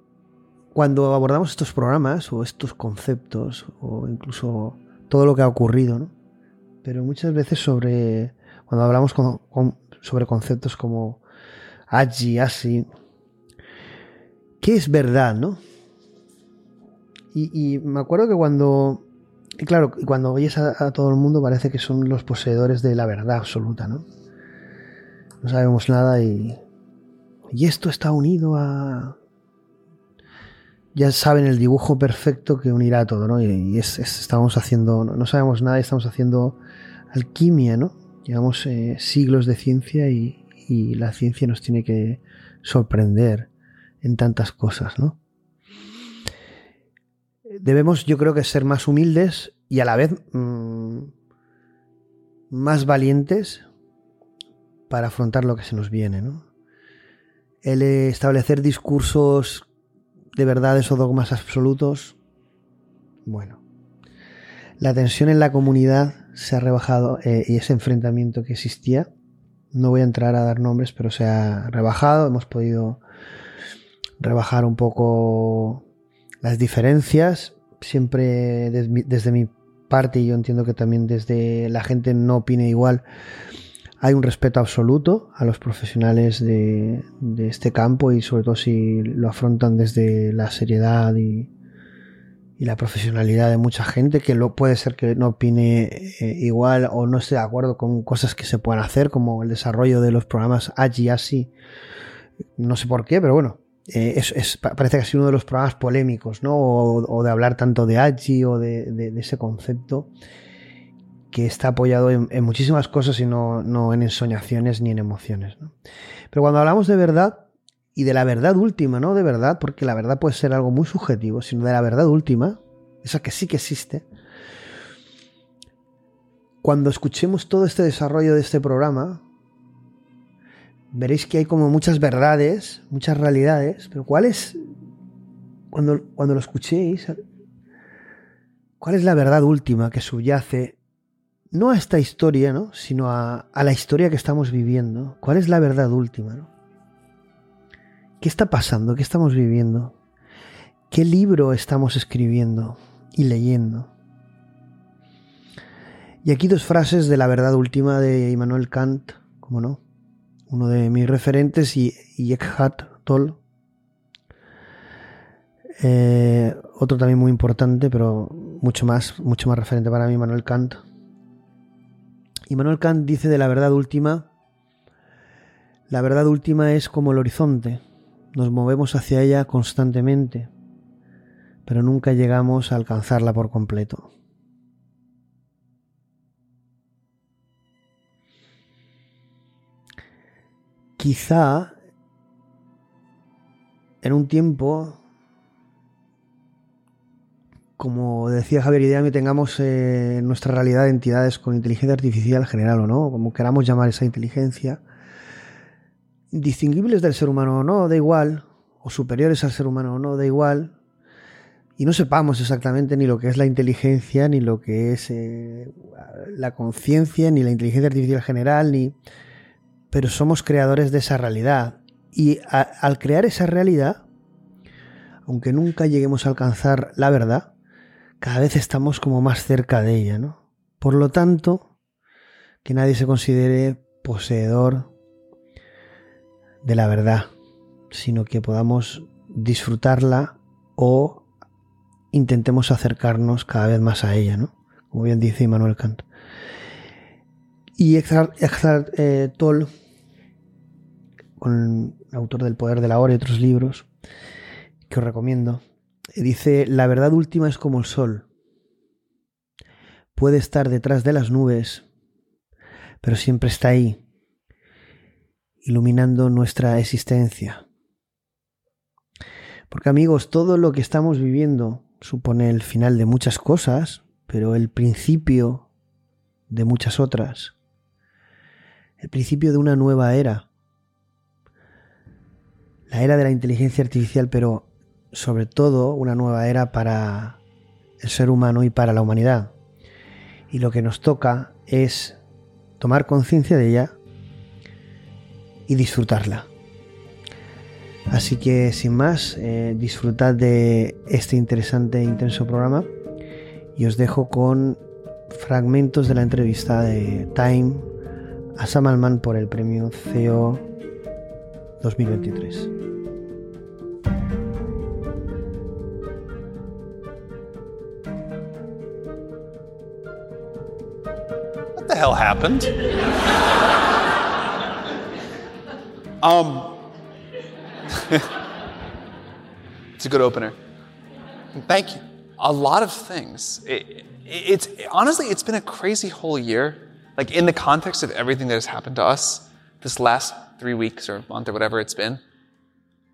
cuando abordamos estos programas o estos conceptos o incluso todo lo que ha ocurrido, ¿no? Pero muchas veces sobre cuando hablamos con- sobre conceptos como Agi, Asi, ¿qué es verdad, no? Y, me acuerdo que cuando y claro, cuando oyes a, todo el mundo parece que son los poseedores de la verdad absoluta, ¿no? No sabemos nada y. Y esto está unido a. Ya saben el dibujo perfecto que unirá todo, ¿no? Y, y es, es- estamos haciendo. No sabemos nada y estamos haciendo alquimia, ¿no? Llevamos eh, siglos de ciencia y, la ciencia nos tiene que sorprender en tantas cosas, ¿no? debemos, yo creo que ser más humildes y a la vez mm, más valientes para afrontar lo que se nos viene, ¿no? El establecer discursos de verdades o dogmas absolutos, bueno. La tensión en la comunidad se ha rebajado eh, y ese enfrentamiento que existía, no voy a entrar a dar nombres, pero se ha rebajado, hemos podido rebajar un poco las diferencias, siempre desde mi parte, y yo entiendo que también desde la gente no opine igual, hay un respeto absoluto a los profesionales de, de este campo y sobre todo si lo afrontan desde la seriedad y, y la profesionalidad de mucha gente que lo puede ser que no opine eh, igual o no esté de acuerdo con cosas que se puedan hacer como el desarrollo de los programas AGI ASI no sé por qué pero bueno eh, es, es- pa- parece que ha sido uno de los programas polémicos ¿no? o, de hablar tanto de AGI o de, ese concepto que está apoyado en, en muchísimas cosas y no, no en ensoñaciones ni en emociones ¿no? pero cuando hablamos de verdad y de la verdad última, no de verdad, porque la verdad puede ser algo muy subjetivo, sino de la verdad última, esa que sí que existe. Cuando escuchemos todo este desarrollo de este programa, veréis que hay como muchas verdades, muchas realidades, pero ¿cuál es, cuando, cuando lo escuchéis, cuál es la verdad última que subyace no a esta historia, ¿no? sino a, a la historia que estamos viviendo? ¿Cuál es la verdad última? ¿no? ¿Qué está pasando? ¿Qué estamos viviendo? ¿Qué libro estamos escribiendo y leyendo? Y aquí dos frases de la verdad última de Immanuel Kant, como no, uno de mis referentes y, y Eckhart Tolle. Eh, otro también muy importante, pero mucho más, mucho más referente para mí, Immanuel Kant. Immanuel Kant dice de la verdad última, la verdad última es como el horizonte, nos movemos hacia ella constantemente, pero nunca llegamos a alcanzarla por completo. Quizá en un tiempo, como decía Javier Ideami, tengamos eh, en nuestra realidad entidades con inteligencia artificial general o no, como queramos llamar esa inteligencia, distinguibles del ser humano o no, da igual, o superiores al ser humano o no, da igual, y no sepamos exactamente ni lo que es la inteligencia, ni lo que es eh, la conciencia, ni la inteligencia artificial general, ni... Pero somos creadores de esa realidad. Y al crear esa realidad, aunque nunca lleguemos a alcanzar la verdad, cada vez estamos como más cerca de ella, ¿no? Por lo tanto, que nadie se considere poseedor de la verdad, sino que podamos disfrutarla o intentemos acercarnos cada vez más a ella, ¿no? Como bien dice Immanuel Kant. Y Eckhart, eh, Tolle, con el autor del Poder de la Hora y otros libros que os recomiendo, dice, la verdad última es como el sol. Puede estar detrás de las nubes, pero siempre está ahí, iluminando nuestra existencia. Porque amigos, todo lo que estamos viviendo supone el final de muchas cosas, pero el principio de muchas otras. El principio de una nueva era. La era de la inteligencia artificial, pero sobre todo una nueva era para el ser humano y para la humanidad. Y lo que nos toca es tomar conciencia de ella y disfrutarla. Así que sin más, eh, disfrutad de este interesante e intenso programa y os dejo con fragmentos de la entrevista de Time a Sam Altman por el premio CEO 2023. What the hell happened? Um, it's a good opener. Thank you. A lot of things. It, it's honestly, it's been a crazy whole year. Like in the context of everything that has happened to us this last three weeks or month or whatever it's been,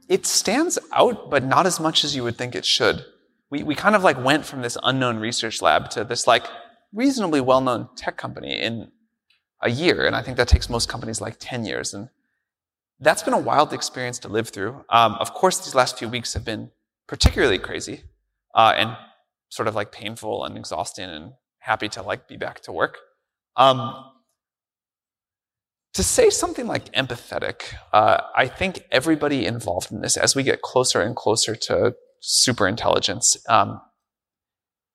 it stands out, but not as much as you would think it should. We, we kind of like went from this unknown research lab to this like reasonably well-known tech company in a year. And I think that takes most companies like 10 years. And that's been a wild experience to live through. Um, of course, these last few weeks have been particularly crazy uh, and sort of like painful and exhausting and happy to like be back to work. Um, to say something like empathetic, uh, I think everybody involved in this, as we get closer and closer to super intelligence, um,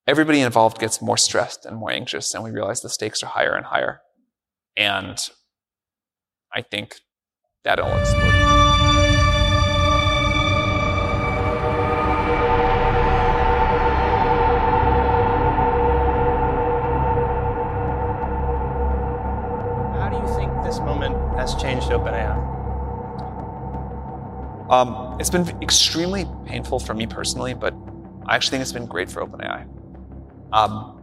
everybody involved gets more stressed and more anxious, and we realize the stakes are higher and higher. And I think that'll explode. How do you think this moment has changed OpenAI? Um, it's been extremely painful for me personally, but I actually think it's been great for OpenAI. Um,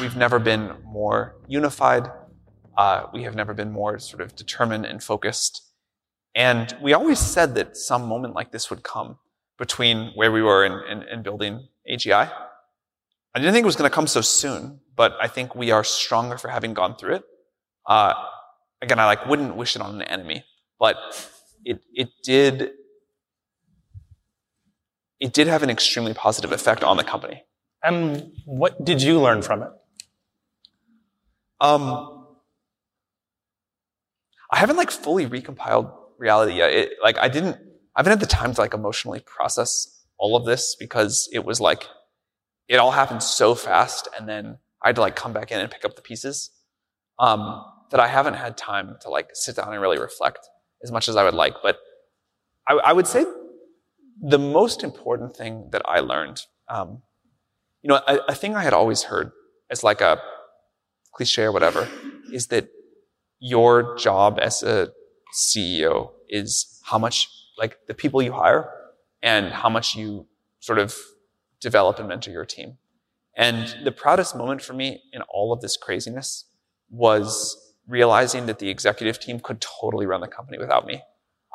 we've never been more unified. Uh, we have never been more sort of determined and focused. And we always said that some moment like this would come between where we were in, in, in building AGI. I didn't think it was going to come so soon, but I think we are stronger for having gone through it. Uh, again, I like wouldn't wish it on an enemy, but it it did it did have an extremely positive effect on the company. And what did you learn from it? Um, I haven't like fully recompiled reality. It, like I didn't, I haven't had the time to like emotionally process all of this because it was like, it all happened so fast and then I had to like come back in and pick up the pieces. Um, that I haven't had time to like sit down and really reflect as much as I would like. But I, I would say the most important thing that I learned, um, you know, a, a thing I had always heard as like a cliche or whatever, is that your job as a CEO is how much, like the people you hire and how much you sort of develop and mentor your team. And the proudest moment for me in all of this craziness was realizing that the executive team could totally run the company without me.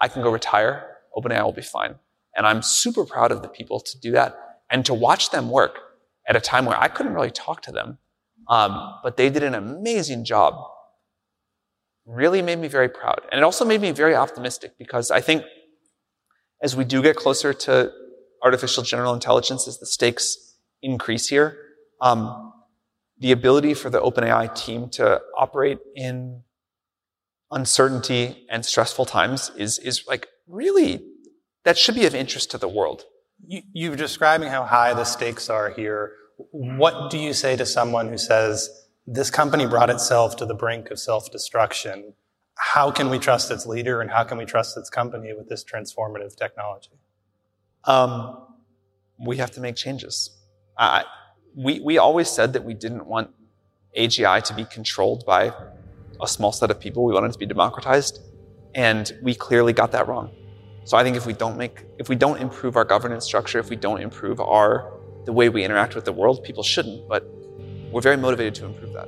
I can go retire, OpenAI will be fine. And I'm super proud of the people to do that and to watch them work at a time where I couldn't really talk to them. Um, but they did an amazing job. Really made me very proud. And it also made me very optimistic because I think as we do get closer to artificial general intelligence, as the stakes increase here. Um, the ability for the OpenAI team to operate in uncertainty and stressful times is, is like really, that should be of interest to the world. You, you're describing how high the stakes are here. What do you say to someone who says, this company brought itself to the brink of self-destruction? How can we trust its leader and how can we trust its company with this transformative technology? Um, we have to make changes. We, we always said that we didn't want AGI to be controlled by a small set of people. We wanted it to be democratized. And we clearly got that wrong. So I think if we don't make, if we don't improve our governance structure, if we don't improve our, the way we interact with the world, people shouldn't, but we're very motivated to improve that.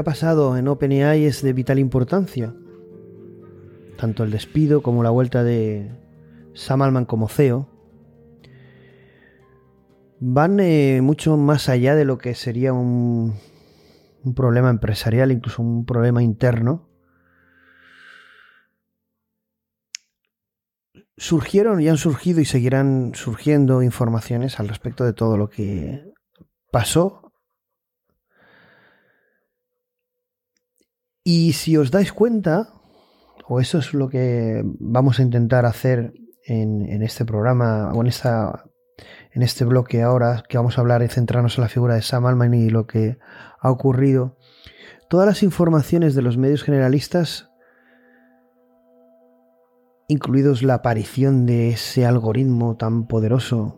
Ha pasado en OpenAI es de vital importancia. Tanto el despido como la vuelta de Sam Altman como CEO van eh, mucho más allá de lo que sería un problema empresarial, incluso un problema interno. Surgieron y han surgido y seguirán surgiendo informaciones al respecto de todo lo que pasó Y si os dais cuenta, o eso es lo que vamos a intentar hacer en, este programa o en, esta, en este bloque ahora, que vamos a hablar y centrarnos en la figura de Sam Altman y lo que ha ocurrido, todas las informaciones de los medios generalistas, incluidos la aparición de ese algoritmo tan poderoso,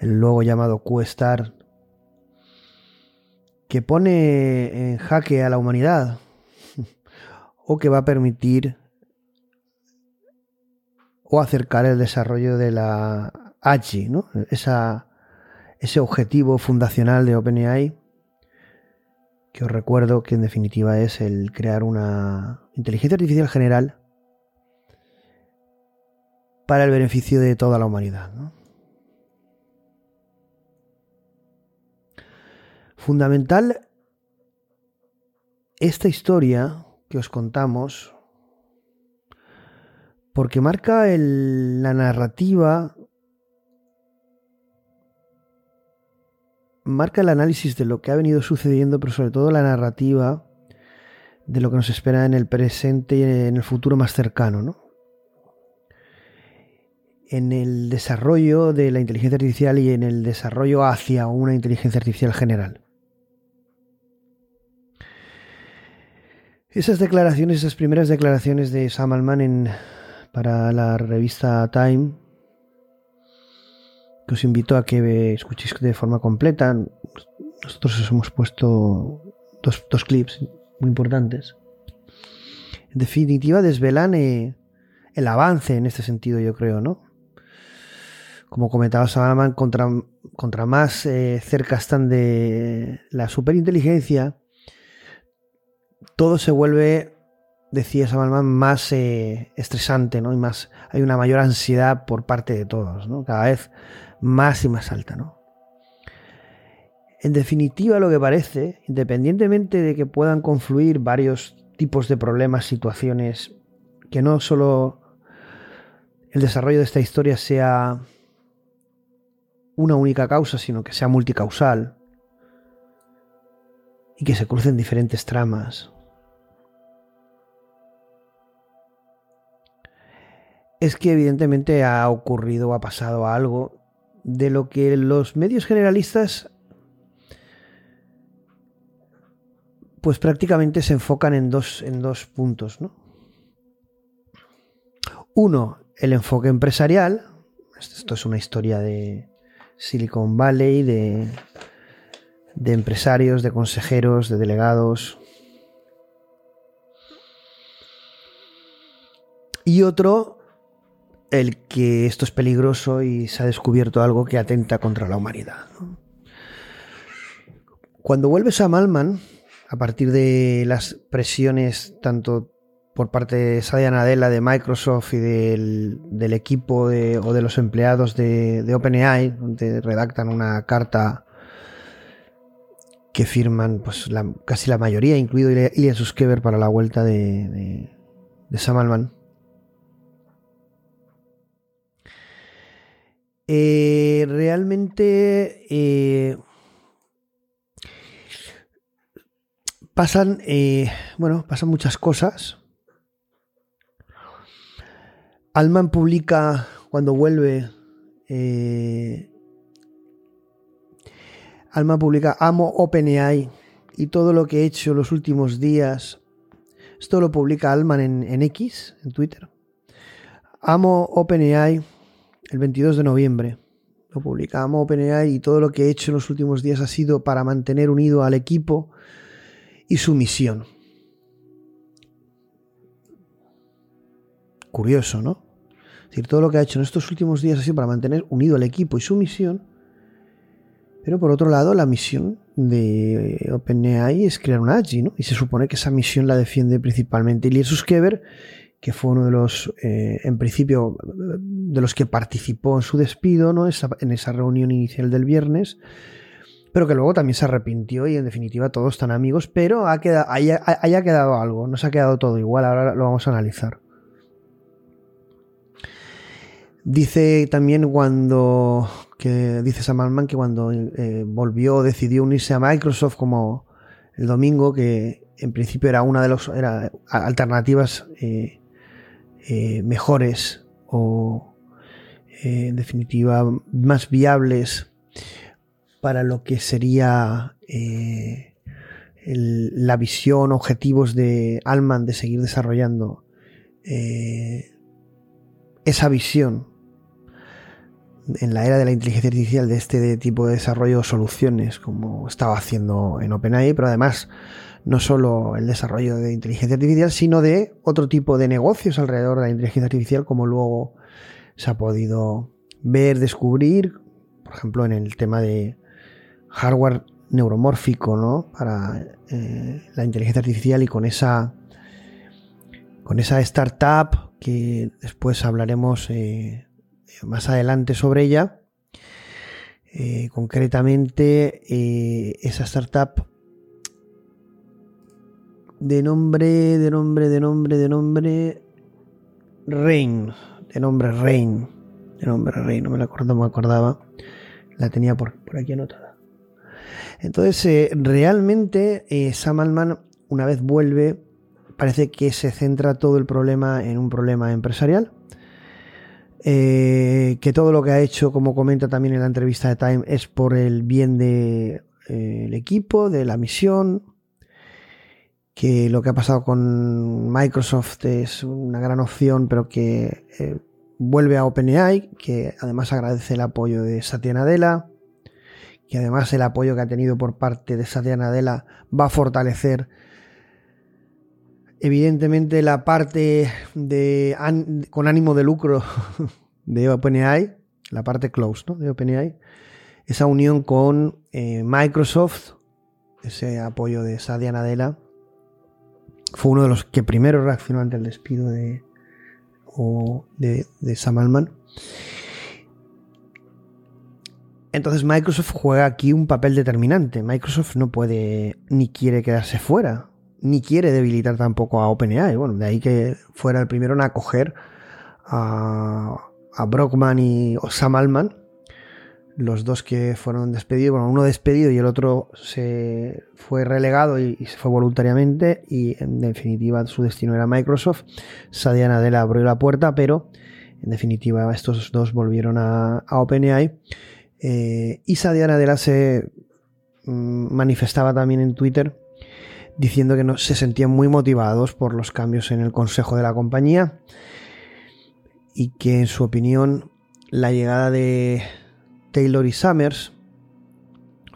el luego llamado QStar, que pone en jaque a la humanidad o que va a permitir o acercar el desarrollo de la AGI, ¿no? Esa, ese objetivo fundacional de OpenAI, que os recuerdo que en definitiva es el crear una inteligencia artificial general para el beneficio de toda la humanidad. ¿no? Fundamental esta historia que os contamos porque marca la narrativa, marca el análisis de lo que ha venido sucediendo, pero sobre todo la narrativa de lo que nos espera en el presente y en el futuro más cercano, ¿no? en el desarrollo de la inteligencia artificial y en el desarrollo hacia una inteligencia artificial general. Esas declaraciones, esas primeras declaraciones de Sam Altman para la revista Time, que os invito a que escuchéis de forma completa. Nosotros os hemos puesto dos, dos clips muy importantes. En definitiva, desvelan el avance en este sentido, yo creo, ¿no? Como comentaba Sam Altman, contra, contra más eh, cerca están de la superinteligencia, todo se vuelve, decía Samalman, más eh, estresante, ¿no? Y más, hay una mayor ansiedad por parte de todos, ¿no? Cada vez más y más alta, ¿no? En definitiva, lo que parece, independientemente de que puedan confluir varios tipos de problemas, situaciones, que no solo el desarrollo de esta historia sea una única causa, sino que sea multicausal y que se crucen diferentes tramas, es que evidentemente ha ocurrido ha pasado algo de lo que los medios generalistas pues prácticamente se enfocan en dos, en dos puntos. ¿no? Uno, el enfoque empresarial. Esto es una historia de Silicon Valley, de, de empresarios, de consejeros, de delegados. Y otro, el que esto es peligroso y se ha descubierto algo que atenta contra la humanidad. Cuando vuelve Sam Altman, a partir de las presiones tanto por parte de Satya Nadella de Microsoft y del, del equipo o de los empleados de, OpenAI, donde redactan una carta que firman pues, la- casi la mayoría, incluido Ilya Suskever, para la vuelta de, de, de Sam Altman. Eh, realmente eh, pasan, eh, bueno, pasan muchas cosas. Alman publica cuando vuelve. Alman publica Amo OpenAI y todo lo que he hecho los últimos días. Esto lo publica Alman en, en X, en Twitter. Amo OpenAI el 22 de noviembre. Lo publica Amo OpenAI y todo lo que he hecho en los últimos días ha sido para mantener unido al equipo y su misión. Curioso, ¿no? Es decir, todo lo que ha hecho en estos últimos días ha sido para mantener unido al equipo y su misión. Pero por otro lado, la misión de OpenAI es crear un AGI, ¿no? Y se supone que esa misión la defiende principalmente Ilya Suskever, que fue uno de los, eh, en principio, de los que participó en su despido, ¿no? En esa reunión inicial del viernes, pero que luego también se arrepintió y en definitiva todos están amigos, pero ha quedado, haya, haya quedado algo, no se ha quedado todo igual, ahora lo vamos a analizar. Dice también cuando que dice Sam que cuando eh, volvió decidió unirse a Microsoft como el domingo que en principio era una de las alternativas eh, eh, mejores o eh, en definitiva más viables para lo que sería eh, la visión, objetivos de Alman de seguir desarrollando esa visión en la era de la inteligencia artificial de este tipo de desarrollo de soluciones como estaba haciendo en OpenAI, pero además no solo el desarrollo de inteligencia artificial, sino de otro tipo de negocios alrededor de la inteligencia artificial, como luego se ha podido ver, descubrir, por ejemplo, en el tema de hardware neuromórfico, ¿no? Para eh, la inteligencia artificial y con esa con esa startup que después hablaremos eh, más adelante sobre ella. Eh, concretamente, esa startup de nombre, de nombre, de nombre, de nombre Rain, de nombre Rain, de nombre Rain, no me la acuerdo, me acordaba, la tenía por, por aquí anotada. Entonces, eh, realmente eh, Sam Altman, una vez vuelve, parece que se centra todo el problema en un problema empresarial. Eh, que todo lo que ha hecho, como comenta también en la entrevista de Time, es por el bien del de, el equipo, de la misión. Que lo que ha pasado con Microsoft es una gran opción, pero que eh, vuelve a OpenAI, que además agradece el apoyo de Satya Nadella, que además el apoyo que ha tenido por parte de Satya Nadella va a fortalecer evidentemente la parte de con ánimo de lucro de OpenAI, la parte close ¿no? de OpenAI, esa unión con eh, Microsoft, ese apoyo de Satya Nadella, fue uno de los que primero reaccionó ante el despido de, o de, Sam Altman. Entonces Microsoft juega aquí un papel determinante. Microsoft no puede ni quiere quedarse fuera ni quiere debilitar tampoco a OpenAI. Bueno, de ahí que fuera el primero en acoger a, a Brockman y Sam Altman, los dos que fueron despedidos. Bueno, uno despedido y el otro se fue relegado y, se fue voluntariamente. Y en definitiva, su destino era Microsoft. Satya Nadella abrió la puerta, pero en definitiva, estos dos volvieron a, OpenAI. Eh, y Satya Nadella se mm, manifestaba también en Twitter diciendo que no, se sentían muy motivados por los cambios en el consejo de la compañía y que en su opinión la llegada de Taylor y Summers,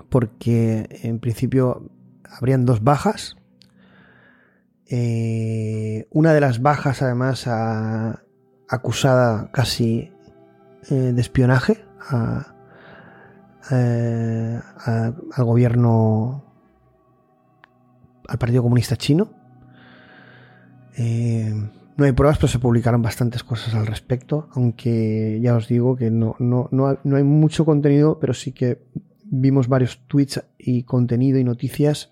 porque en principio habrían dos bajas, eh, una de las bajas además acusada casi eh, de espionaje eh, al gobierno, al Partido Comunista Chino. No hay pruebas, pero se publicaron bastantes cosas al respecto, aunque ya os digo que no, no, no, no hay mucho contenido, pero sí que vimos varios tweets y contenido y noticias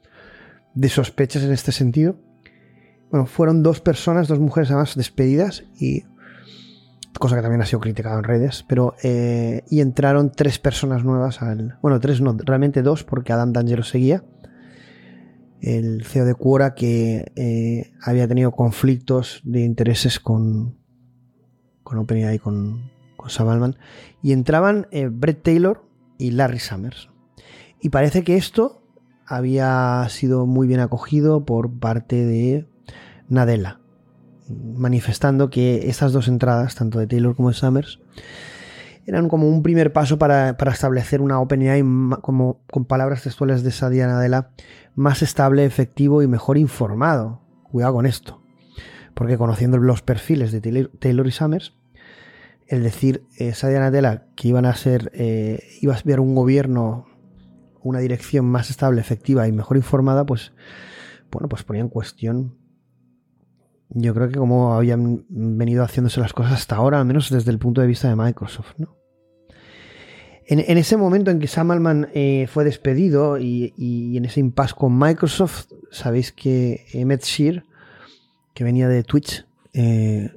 de sospechas en este sentido. Bueno, fueron dos personas, dos mujeres además despedidas y cosa que también ha sido criticada en redes, pero eh, y entraron tres personas nuevas al, bueno, tres no, realmente dos porque Adam D'Angelo seguía, el CEO de Quora que eh, había tenido conflictos de intereses con con OpenAI con, con Sam Altman. Y entraban eh, Brett Taylor y Larry Summers. Y parece que esto había sido muy bien acogido por parte de Nadella, manifestando que estas dos entradas, tanto de Taylor como de Summers, eran como un primer paso para, para establecer una OpenAI, como con palabras textuales de Sadia Nadella, más estable, efectivo y mejor informado. Cuidado con esto, porque conociendo los perfiles de Taylor, y Summers, el decir eh, Sadia Nadella que iban a ser, eh, iba a ver un gobierno, una dirección más estable, efectiva y mejor informada, pues bueno, pues ponía en cuestión yo creo que como habían venido haciéndose las cosas hasta ahora, al menos desde el punto de vista de Microsoft, ¿no? En, ese momento en que Sam Altman eh, fue despedido y, en ese impasse con Microsoft, sabéis que Emmett Shear, que venía de Twitch, eh,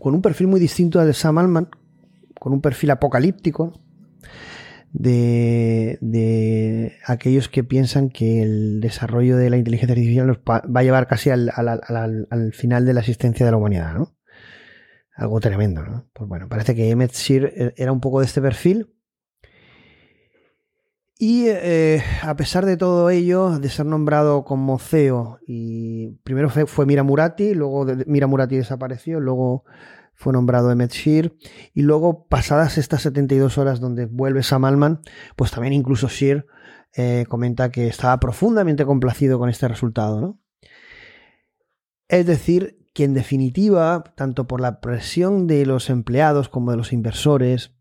con un perfil muy distinto al de Sam Altman, con un perfil apocalíptico, de, aquellos que piensan que el desarrollo de la inteligencia artificial nos va a llevar casi al, al- al- al- al final de la existencia de la humanidad, ¿no? Algo tremendo, ¿no? Pues bueno, parece que Emmett Shear e- era un poco de este perfil. Y eh, a pesar de todo ello, de ser nombrado como CEO, y primero fue, fue Mira Murati, luego de- Mira Murati desapareció, luego fue nombrado Emmett Shear, y luego pasadas estas 72 horas donde vuelve Sam Altman, pues también incluso Shear eh, comenta que estaba profundamente complacido con este resultado, ¿no? Es decir, que en definitiva, tanto por la presión de los empleados como de los inversores,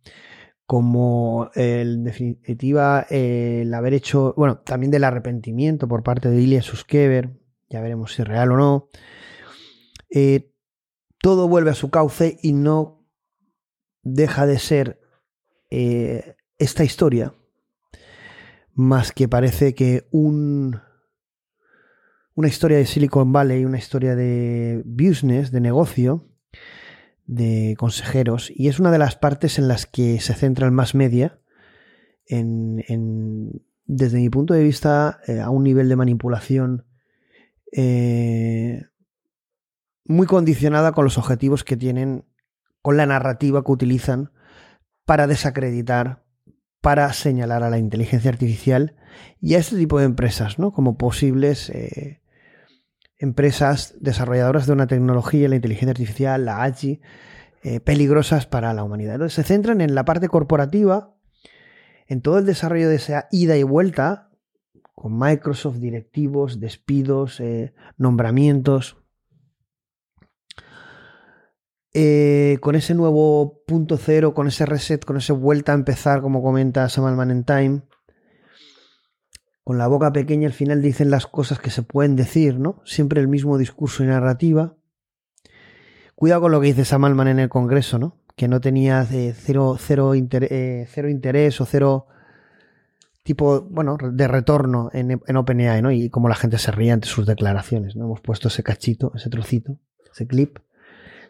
como en definitiva el haber hecho, bueno, también del arrepentimiento por parte de Ilya Suskever, ya veremos si es real o no, eh, todo vuelve a su cauce y no deja de ser eh, esta historia más que parece que un una historia de Silicon Valley, una historia de business, de negocio, de consejeros, y es una de las partes en las que se centra el más media, en, desde mi punto de vista, eh, a un nivel de manipulación eh, muy condicionada con los objetivos que tienen, con la narrativa que utilizan para desacreditar, para señalar a la inteligencia artificial y a este tipo de empresas, ¿no? Como posibles eh, empresas desarrolladoras de una tecnología, la inteligencia artificial, la AGI, eh, peligrosas para la humanidad. Entonces se centran en la parte corporativa, en todo el desarrollo de esa ida y vuelta, con Microsoft, directivos, despidos, eh, nombramientos. Eh, con ese nuevo punto cero, con ese reset, con esa vuelta a empezar, como comenta Sam Altman en Time, con la boca pequeña al final dicen las cosas que se pueden decir, ¿no? Siempre el mismo discurso y narrativa. Cuidado con lo que dice Sam Altman en el Congreso, ¿no? Que no tenía eh, cero, cero, eh, cero interés o cero tipo, bueno, de retorno en, en OpenAI, ¿no? Y como la gente se ríe ante sus declaraciones, ¿no? Hemos puesto ese cachito, ese trocito, ese clip,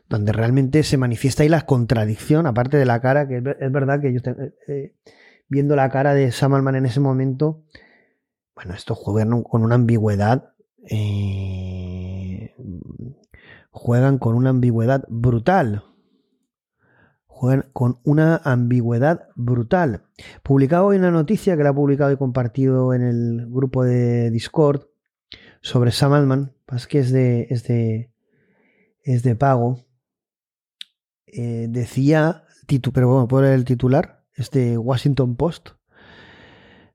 donde realmente se manifiesta ahí la contradicción, aparte de la cara, que es, ver- es verdad que yo eh, viendo la cara de Sam en ese momento, bueno, esto juegan con una ambigüedad, eh, juegan con una ambigüedad brutal. Juegan con una ambigüedad brutal. Publicado hoy una noticia que la ha publicado y compartido en el grupo de Discord sobre Sam Altman, pasa que es de, es de, es de pago. Eh, decía, pero bueno, leer el titular, es de Washington Post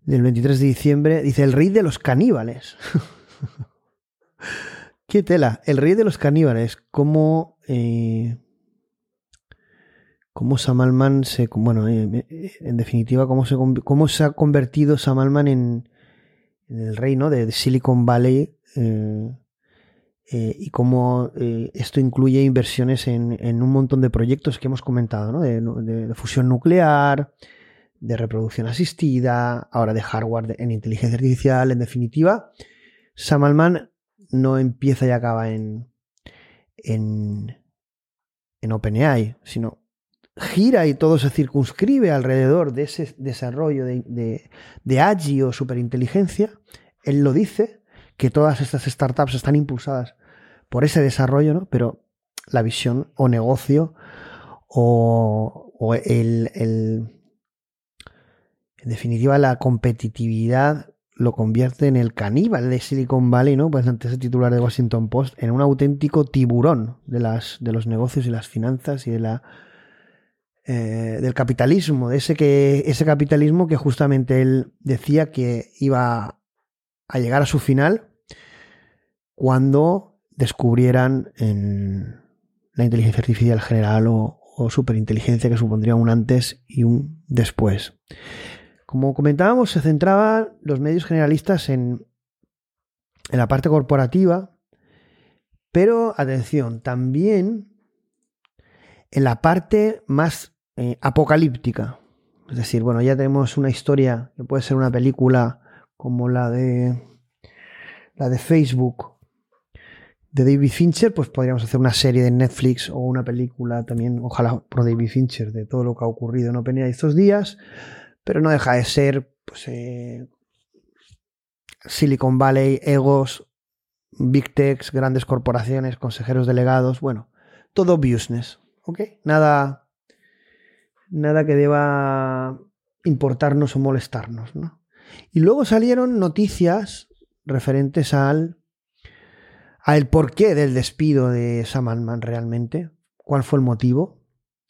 del 23 de diciembre, dice el rey de los caníbales. ¿Qué tela? El rey de los caníbales, como... eh, cómo Sam Altman se, bueno, eh, eh, en definitiva, cómo se, cómo se ha convertido Sam Altman en, el reino de Silicon Valley y cómo esto incluye inversiones en, en, un montón de proyectos que hemos comentado, ¿no? de, fusión nuclear, de reproducción asistida, ahora de hardware en inteligencia artificial, en definitiva, Sam Altman no empieza y acaba en, en, en OpenAI, sino gira y todo se circunscribe alrededor de ese desarrollo de, de, de AGI o superinteligencia. Él lo dice, que todas estas startups están impulsadas por ese desarrollo, ¿no? pero la visión o negocio o, el, en definitiva la competitividad lo convierte en el caníbal de Silicon Valley, ¿no? Pues antes el titular de Washington Post, en un auténtico tiburón de, las, de los negocios y las finanzas y de la, eh, del capitalismo, de ese, que, ese capitalismo que justamente él decía que iba a llegar a su final cuando descubrieran en la inteligencia artificial general o, o superinteligencia que supondría un antes y un después. Como comentábamos, se centraban los medios generalistas en, en la parte corporativa, pero atención, también en la parte más eh, apocalíptica. Es decir, bueno, ya tenemos una historia que puede ser una película como la de la de Facebook de David Fincher, pues podríamos hacer una serie de Netflix o una película también, ojalá por David Fincher, de todo lo que ha ocurrido en OpenAI estos días pero no deja de ser pues, eh, Silicon Valley, egos, big techs, grandes corporaciones, consejeros delegados, bueno, todo business, ¿ok? Nada, nada que deba importarnos o molestarnos, ¿no? Y luego salieron noticias referentes al al porqué del despido de Sam realmente, cuál fue el motivo,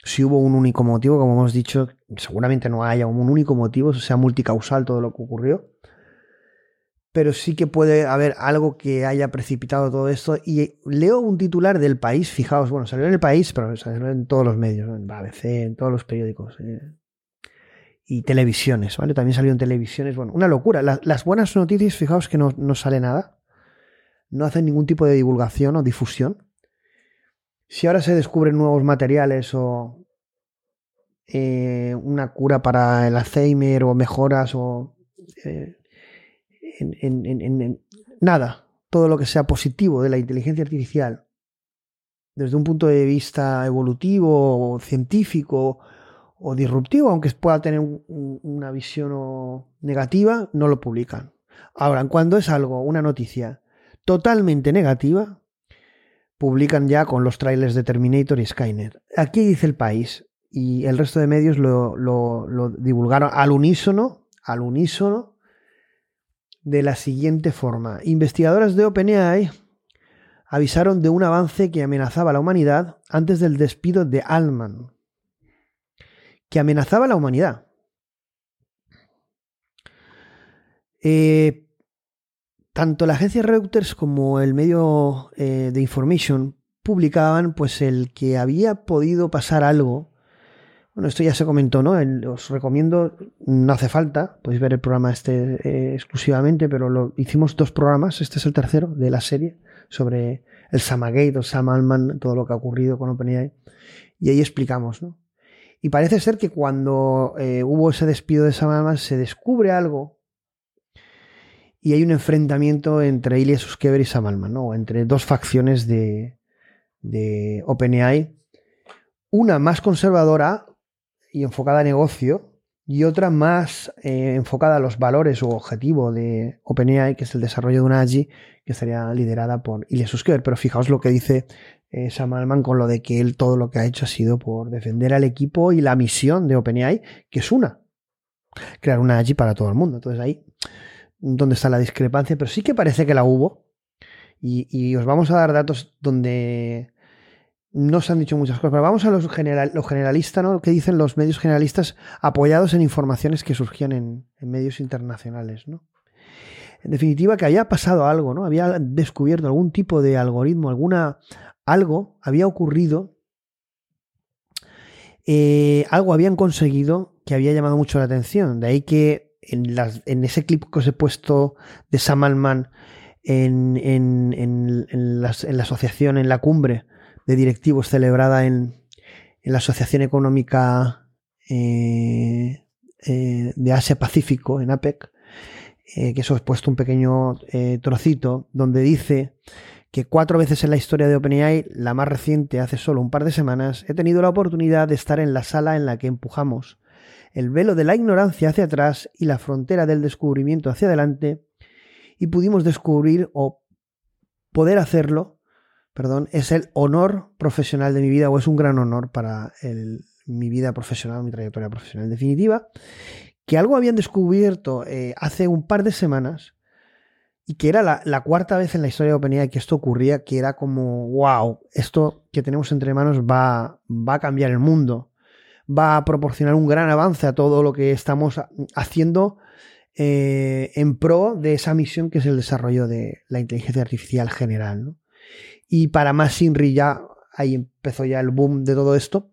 si hubo un único motivo, como hemos dicho, seguramente no haya un único motivo, sea multicausal todo lo que ocurrió, pero sí que puede haber algo que haya precipitado todo esto. Y leo un titular del país, fijaos, bueno, salió en el país, pero salió en todos los medios, en ABC, en todos los periódicos. Eh, y televisiones, ¿vale? También salió en televisiones, bueno, una locura. La, las buenas noticias, fijaos que no, no sale nada, no hacen ningún tipo de divulgación o difusión si ahora se descubren nuevos materiales o eh, una cura para el Alzheimer o mejoras o eh, en, nada, todo lo que sea positivo de la inteligencia artificial desde un punto de vista evolutivo o científico o disruptivo, aunque pueda tener un, una visión negativa, no lo publican. Ahora, cuando es algo, una noticia totalmente negativa, publican ya con los trailers de Terminator y Skynet. Aquí dice el país y el resto de medios lo, lo, divulgaron al unísono, al unísono, de la siguiente forma. Investigadoras de OpenAI avisaron de un avance que amenazaba a la humanidad antes del despido de Altman. Que amenazaba a la humanidad. Eh, tanto la agencia Reuters como el medio eh, de Information publicaban pues el que había podido pasar algo. Bueno, esto ya se comentó, ¿no? Os recomiendo, no hace falta, podéis ver el programa este eh, exclusivamente, pero lo, hicimos dos programas, este es el tercero de la serie, sobre el Samagate o Sam Altman, todo lo que ha ocurrido con OpenAI, y ahí explicamos, ¿no? Y parece ser que cuando eh, hubo ese despido de Sam Altman se descubre algo y hay un enfrentamiento entre Ilya Suskever y Sam Altman, ¿no? entre dos facciones de, de OpenAI, una más conservadora y enfocada a negocio y otra más eh, enfocada a los valores o objetivo de OpenAI, que es el desarrollo de una AGI que estaría liderada por Ilya Suskever. Pero fijaos lo que dice eh, Sam Altman con lo de que él todo lo que ha hecho ha sido por defender al equipo y la misión de OpenAI, que es una, crear una AGI para todo el mundo. Entonces ahí dónde está la discrepancia, pero sí que parece que la hubo. Y, y, os vamos a dar datos donde no se han dicho muchas cosas, pero vamos a los, general, los generalistas, ¿no? ¿Qué dicen los medios generalistas apoyados en informaciones que surgían en, medios internacionales, ¿no? En definitiva, que había pasado algo, ¿no? Había descubierto algún tipo de algoritmo, alguna algo había ocurrido eh, algo habían conseguido que había llamado mucho la atención. De ahí que en, en ese clip que os he puesto de Sam Altman en, en- en- en la asociación, en la cumbre de directivos celebrada en, la Asociación Económica eh, eh, de Asia-Pacífico, en APEC, eh, que eso he puesto un pequeño trocito, donde dice que cuatro veces en la historia de OpenAI, la más reciente hace solo un par de semanas, he tenido la oportunidad de estar en la sala en la que empujamos el velo de la ignorancia hacia atrás y la frontera del descubrimiento hacia adelante y pudimos descubrir o poder hacerlo, perdón, es el honor profesional de mi vida o es un gran honor para mi vida profesional, mi trayectoria profesional definitiva, que algo habían descubierto eh, hace un par de semanas y que era la, cuarta vez en la historia de OpenAI que esto ocurría, que era como, wow, esto que tenemos entre manos va, va a cambiar el mundo, va a proporcionar un gran avance a todo lo que estamos ha- haciendo eh, en pro de esa misión que es el desarrollo de la inteligencia artificial general. ¿no? Y para más Inri ya, ahí empezó ya el boom de todo esto,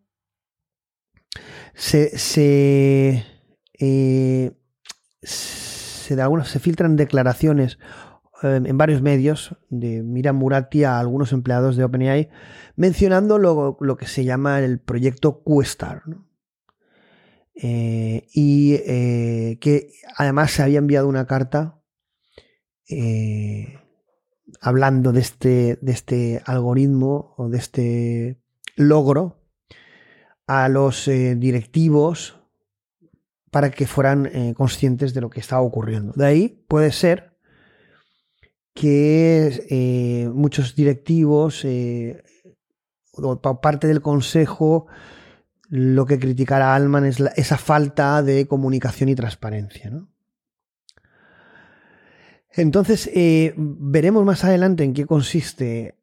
se, se, eh, se, de algunas, se filtran declaraciones eh, en varios medios de Mira Murati a algunos empleados de OpenAI mencionando lo, lo que se llama el proyecto QStar. ¿no? Eh, y eh, que además se había enviado una carta eh, hablando de este, de este algoritmo o de este logro a los eh, directivos para que fueran eh, conscientes de lo que estaba ocurriendo. De ahí puede ser que eh, muchos directivos o pa- parte del consejo lo que criticará Alman es esa falta de comunicación y transparencia. ¿no? Entonces, eh, veremos más adelante en qué consiste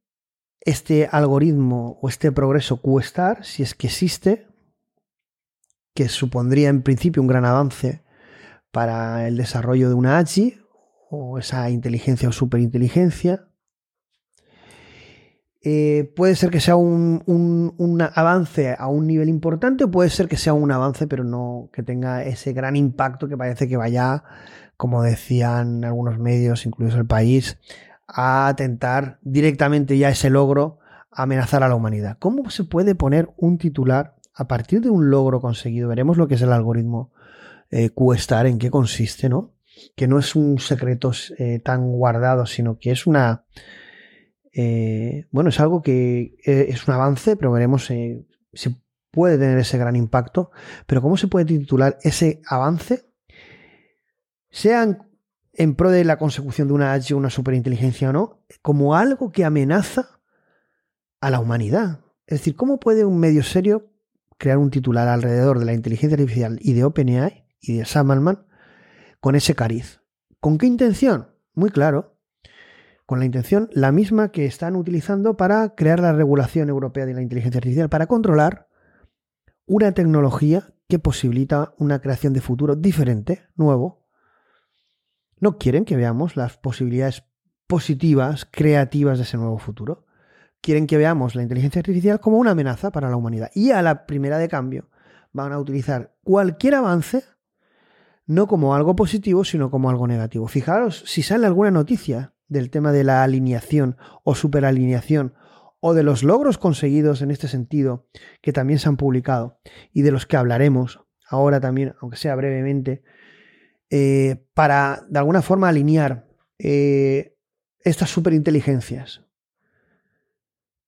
este algoritmo o este progreso QStar, si es que existe, que supondría en principio un gran avance para el desarrollo de una AGI o esa inteligencia o superinteligencia. Eh, puede ser que sea un, un- un avance a un nivel importante o puede ser que sea un avance pero no que tenga ese gran impacto que parece que vaya, como decían algunos medios, incluidos el país, a atentar directamente ya ese logro, a amenazar a la humanidad. ¿Cómo se puede poner un titular a partir de un logro conseguido? Veremos lo que es el algoritmo eh, en qué consiste, ¿no? Que no es un secreto eh, tan guardado, sino que es una... eh, bueno, es algo que eh, es un avance, pero veremos si puede tener ese gran impacto. Pero ¿cómo se puede titular ese avance? Sean en pro de la consecución de una H una superinteligencia o no, como algo que amenaza a la humanidad. Es decir, ¿cómo puede un medio serio crear un titular alrededor de la inteligencia artificial y de OpenAI y de Sam Altman con ese cariz? ¿Con qué intención? Muy claro. Con la intención la misma que están utilizando para crear la regulación europea de la inteligencia artificial, para controlar una tecnología que posibilita una creación de futuro diferente, nuevo, no quieren que veamos las posibilidades positivas, creativas de ese nuevo futuro. Quieren que veamos la inteligencia artificial como una amenaza para la humanidad. Y a la primera de cambio van a utilizar cualquier avance no como algo positivo, sino como algo negativo. Fijaros si sale alguna noticia del tema de la alineación o superalineación o de los logros conseguidos en este sentido que también se han publicado y de los que hablaremos ahora también, aunque sea brevemente, eh, para de alguna forma alinear eh, estas superinteligencias.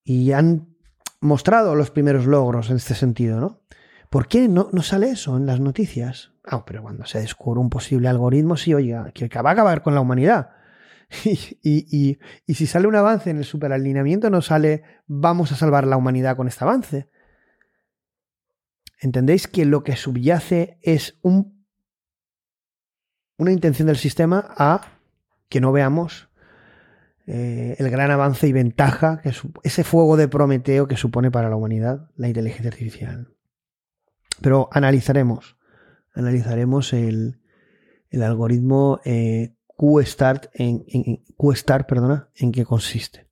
Y han mostrado los primeros logros en este sentido, ¿no? ¿Por qué no, sale eso en las noticias? Ah, pero cuando se descubre un posible algoritmo, sí, oiga, que va a acabar con la humanidad. Y, y- y- y si sale un avance en el superalineamiento, no sale vamos a salvar la humanidad con este avance. ¿Entendéis que lo que subyace es un, una intención del sistema a que no veamos eh, el gran avance y ventaja, que ese fuego de Prometeo que supone para la humanidad la inteligencia artificial? Pero analizaremos, analizaremos el, el algoritmo eh, QSTAR en, en- en- QSTAR, perdona, en qué consiste.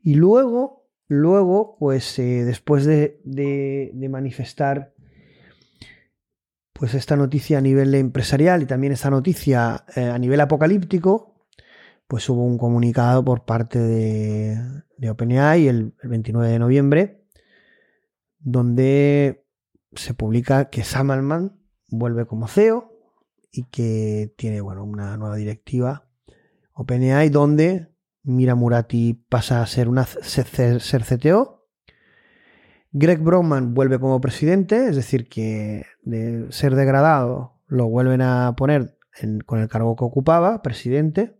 Y luego luego, pues eh, después de, de- de manifestar pues esta noticia a nivel empresarial y también esta noticia eh, a nivel apocalíptico, pues hubo un comunicado por parte de, de OpenAI el, el 29 de noviembre, donde se publica que Sam Altman vuelve como CEO y que tiene bueno, una nueva directiva OpenAI donde Mira Murati pasa a ser, una, ser, ser CTO. Greg Brockman vuelve como presidente, es decir, que de ser degradado lo vuelven a poner con el cargo que ocupaba, presidente.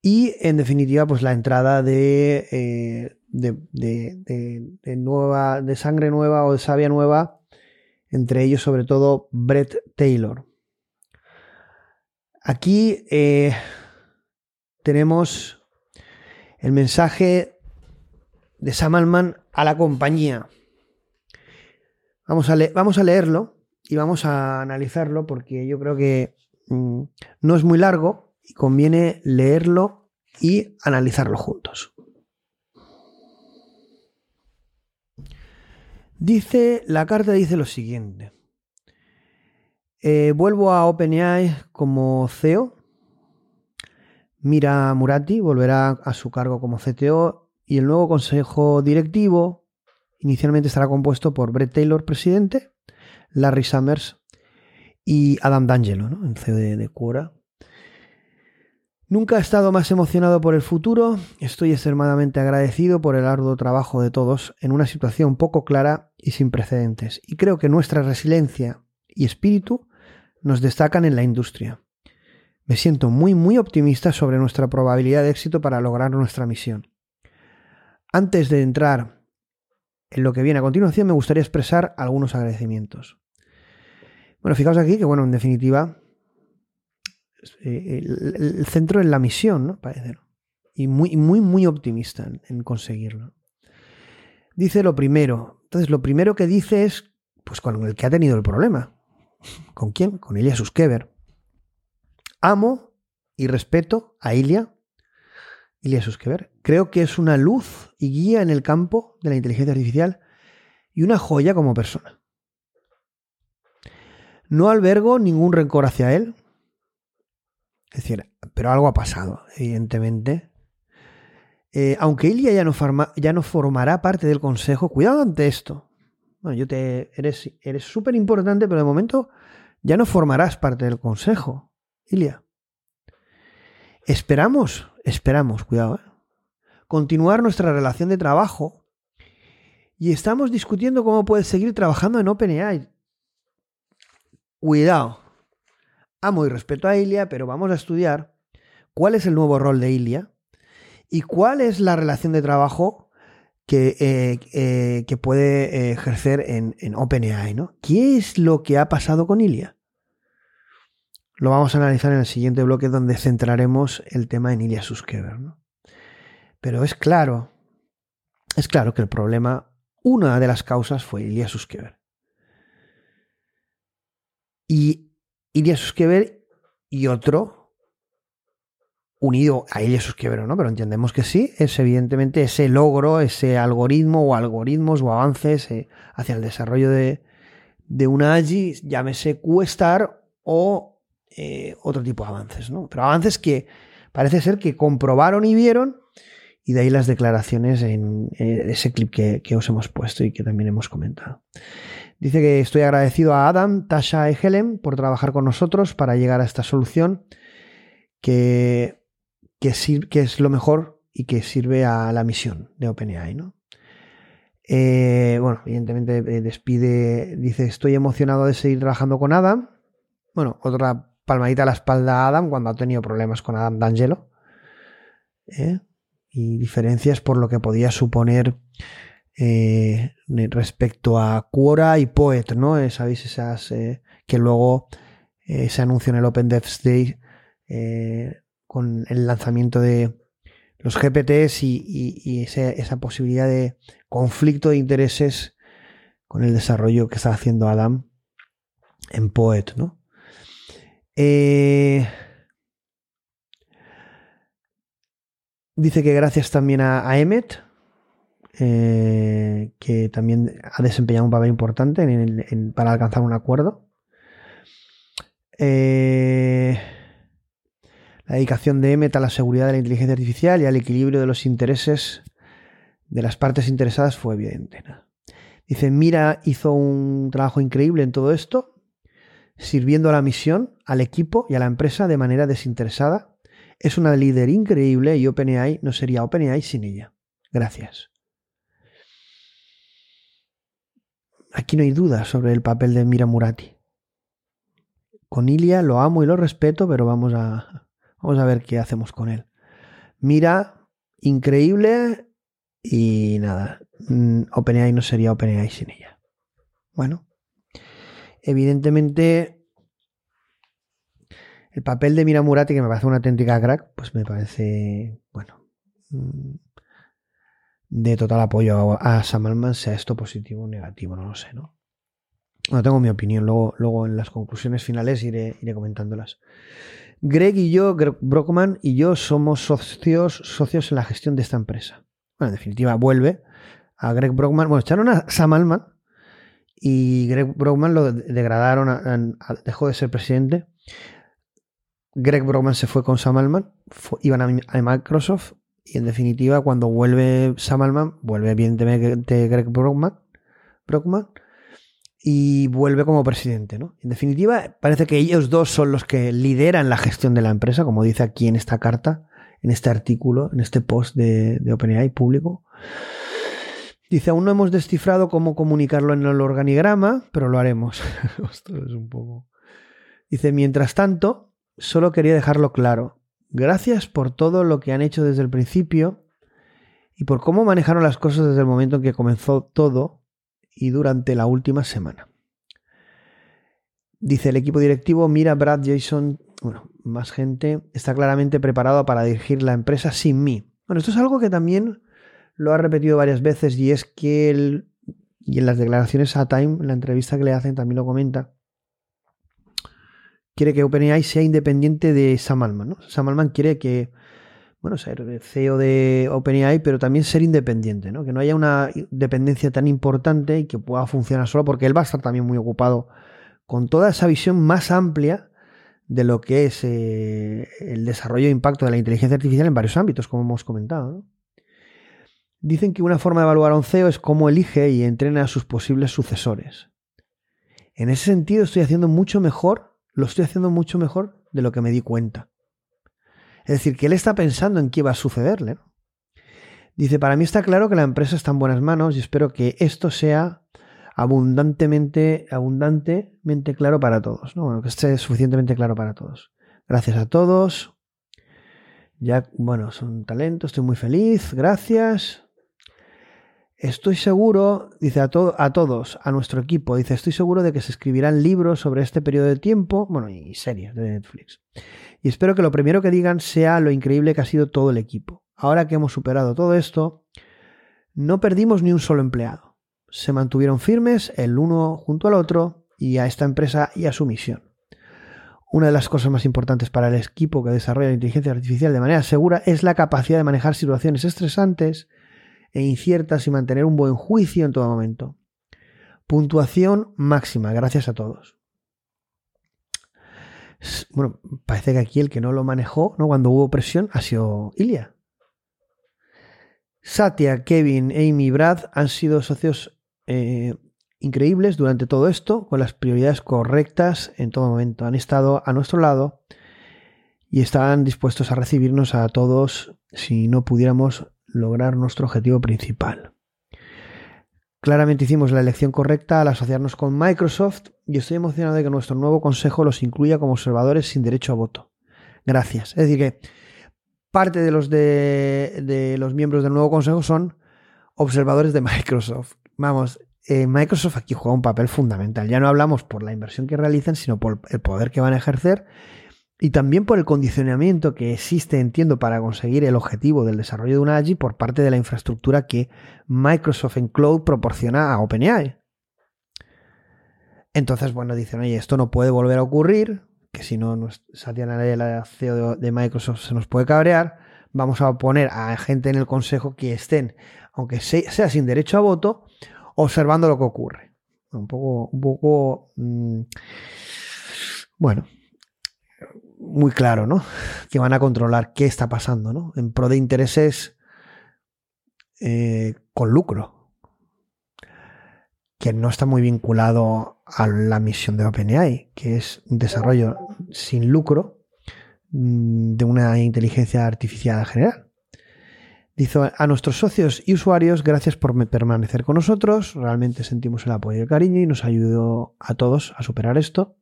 Y en definitiva, pues la entrada de, eh, de, de- nueva, de sangre nueva o de savia nueva, entre ellos sobre todo Brett Taylor. Aquí eh, tenemos el mensaje de Sam Altman a la compañía. Vamos a, vamos a leerlo y vamos a analizarlo porque yo creo que mm, no es muy largo y conviene leerlo y analizarlo juntos. Dice, la carta dice lo siguiente. Eh, vuelvo a OpenAI como CEO. Mira Murati volverá a su cargo como CTO y el nuevo consejo directivo inicialmente estará compuesto por Brett Taylor, presidente, Larry Summers y Adam D'Angelo, ¿no? el CEO de, de Quora. Nunca he estado más emocionado por el futuro. Estoy extremadamente agradecido por el arduo trabajo de todos en una situación poco clara y sin precedentes. Y creo que nuestra resiliencia y espíritu nos destacan en la industria. Me siento muy, muy optimista sobre nuestra probabilidad de éxito para lograr nuestra misión. Antes de entrar en lo que viene a continuación, me gustaría expresar algunos agradecimientos. Bueno, fijaos aquí que, bueno, en definitiva, eh, el, centro es la misión, ¿no? Parece. Y muy, muy, muy optimista en, en conseguirlo. Dice lo primero. Entonces, lo primero que dice es, pues, con el que ha tenido el problema. ¿Con quién? Con Ilya Suskever. Amo y respeto a Ilya, Ilya Suskever. Creo que es una luz y guía en el campo de la inteligencia artificial y una joya como persona. No albergo ningún rencor hacia él. Es decir, pero algo ha pasado, evidentemente. Eh, aunque Ilya ya no, formará parte del consejo, cuidado ante esto. Bueno, yo te eres eres súper importante, pero de momento ya no formarás parte del consejo, Ilya. Esperamos, esperamos, cuidado, ¿eh? Continuar nuestra relación de trabajo y estamos discutiendo cómo puedes seguir trabajando en OpenAI. Cuidado. Amo y respeto a Ilya, pero vamos a estudiar cuál es el nuevo rol de Ilya y cuál es la relación de trabajo que, eh, eh, que puede eh, ejercer en, en OpenAI. ¿no? ¿Qué es lo que ha pasado con Ilya? Lo vamos a analizar en el siguiente bloque donde centraremos el tema en Ilya Suskever. ¿no? Pero es claro, es claro que el problema, una de las causas fue Ilya Suskever. Y Ilya Suskever y otro unido a Ilya Suskever, ¿no? Pero entendemos que sí, es evidentemente ese logro, ese algoritmo o algoritmos o avances eh, hacia el desarrollo de, de una AGI, llámese QStar o eh, otro tipo de avances, ¿no? Pero avances que parece ser que comprobaron y vieron, y de ahí las declaraciones en ese clip que, que os hemos puesto y que también hemos comentado. Dice que estoy agradecido a Adam, Tasha y Helen por trabajar con nosotros para llegar a esta solución que, que, sir- que es lo mejor y que sirve a la misión de OpenAI, ¿no? Eh, bueno, evidentemente eh, despide, dice, estoy emocionado de seguir trabajando con Adam. Bueno, otra palmadita a la espalda a Adam cuando ha tenido problemas con Adam D'Angelo. ¿eh? Y diferencias por lo que podía suponer eh, respecto a Quora y Poet, ¿no? Eh, Sabéis esas eh, que luego eh, se anunció en el Open Devs Day con el lanzamiento de los GPTs y, esa posibilidad de conflicto de intereses con el desarrollo que está haciendo Adam en Poet, ¿no? Dice que gracias también a, Emmet eh, que también ha desempeñado un papel importante para alcanzar un acuerdo. Eh, la dedicación de Emmet a la seguridad de la inteligencia artificial y al equilibrio de los intereses de las partes interesadas fue evidente. Dice, Mira hizo un trabajo increíble en todo esto, sirviendo a la misión, al equipo y a la empresa de manera desinteresada. Es una líder increíble y OpenAI no sería OpenAI sin ella. Gracias. Aquí no hay duda sobre el papel de Mira Murati. Con Ilia lo amo y lo respeto, pero vamos a, vamos a ver qué hacemos con él. Mira, increíble y nada, mm, OpenAI no sería OpenAI sin ella. Bueno, evidentemente el papel de Mira Murati, que me parece una auténtica crack, pues me parece, bueno, mm, de total apoyo a, Sam Altman, sea esto positivo o negativo, no lo sé, ¿no? No tengo mi opinión, luego, luego en las conclusiones finales iré, iré comentándolas. Greg y yo, Greg Brockman y yo somos socios, socios en la gestión de esta empresa. Bueno, en definitiva, vuelve a Greg Brockman. Bueno, echaron a Sam Altman y Greg Brockman lo degradaron, dejó de ser presidente. Greg Brockman se fue con Sam Altman, fue- iban a, Microsoft y en definitiva cuando vuelve Sam Altman, vuelve evidentemente Greg Brockman, Brockman y vuelve como presidente. ¿no? En definitiva, parece que ellos dos son los que lideran la gestión de la empresa, como dice aquí en esta carta, en este artículo, en este post de, de OpenAI público. Dice, aún no hemos descifrado cómo comunicarlo en el organigrama, pero lo haremos. Es un poco... Dice, mientras tanto, solo quería dejarlo claro. Gracias por todo lo que han hecho desde el principio y por cómo manejaron las cosas desde el momento en que comenzó todo y durante la última semana. Dice el equipo directivo, mira Brad Jason, bueno, más gente, está claramente preparado para dirigir la empresa sin mí. Bueno, esto es algo que también lo ha repetido varias veces y es que él, y en las declaraciones a Time, en la entrevista que le hacen, también lo comenta, quiere que OpenAI sea independiente de Sam Altman. ¿no? Sam Altman quiere que, bueno, ser CEO de OpenAI, pero también ser independiente, ¿no? que no haya una dependencia tan importante y que pueda funcionar solo, porque él va a estar también muy ocupado con toda esa visión más amplia de lo que es eh, el desarrollo e impacto de la inteligencia artificial en varios ámbitos, como hemos comentado. Dicen que una forma de evaluar a un CEO es cómo elige y entrena a sus posibles sucesores. En ese sentido estoy haciendo mucho mejor, lo estoy haciendo mucho mejor de lo que me di cuenta. Es decir, que él está pensando en qué va a sucederle. Dice, para mí está claro que la empresa está en buenas manos y espero que esto sea abundantemente, abundantemente claro para todos. ¿no? Bueno, que esté suficientemente claro para todos. Gracias a todos. Ya, bueno, son talentos, estoy muy feliz, gracias. Estoy seguro, dice a, a todos, a nuestro equipo, dice, estoy seguro de que se escribirán libros sobre este periodo de tiempo, bueno, y series de Netflix. Y espero que lo primero que digan sea lo increíble que ha sido todo el equipo. Ahora que hemos superado todo esto, no perdimos ni un solo empleado. Se mantuvieron firmes el uno junto al otro y a esta empresa y a su misión. Una de las cosas más importantes para el equipo que desarrolla la inteligencia artificial de manera segura es la capacidad de manejar situaciones estresantes e inciertas y mantener un buen juicio en todo momento. Puntuación máxima, gracias a todos. Bueno, parece que aquí el que no lo manejó, ¿no? Cuando hubo presión, ha sido Ilia. Satya, Kevin, Amy Brad han sido socios eh, increíbles durante todo esto, con las prioridades correctas en todo momento. Han estado a nuestro lado y están dispuestos a recibirnos a todos si no pudiéramos lograr nuestro objetivo principal. Claramente hicimos la elección correcta al asociarnos con Microsoft y estoy emocionado de que nuestro nuevo consejo los incluya como observadores sin derecho a voto. Gracias. Es decir, que parte de los, de, de los miembros del nuevo consejo son observadores de Microsoft. Vamos, eh, Microsoft aquí juega un papel fundamental. Ya no hablamos por la inversión que realizan, sino por el poder que van a ejercer y también por el condicionamiento que existe, entiendo, para conseguir el objetivo del desarrollo de una AGI por parte de la infraestructura que Microsoft en Cloud proporciona a OpenAI. Entonces, bueno, dicen, oye, esto no puede volver a ocurrir, que si no, Satya Nadella, CEO de Microsoft, se nos puede cabrear. Vamos a poner a gente en el consejo que estén, aunque sea sin derecho a voto, observando lo que ocurre. Un poco, un poco, mm, bueno, muy claro, ¿no? Que van a controlar qué está pasando, ¿no? En pro de intereses eh, con lucro, que no está muy vinculado a la misión de OpenAI, que es un desarrollo sin lucro mm, de una inteligencia artificial general. Dice a nuestros socios y usuarios, gracias por permanecer con nosotros. Realmente sentimos el apoyo y el cariño y nos ayudó a todos a superar esto.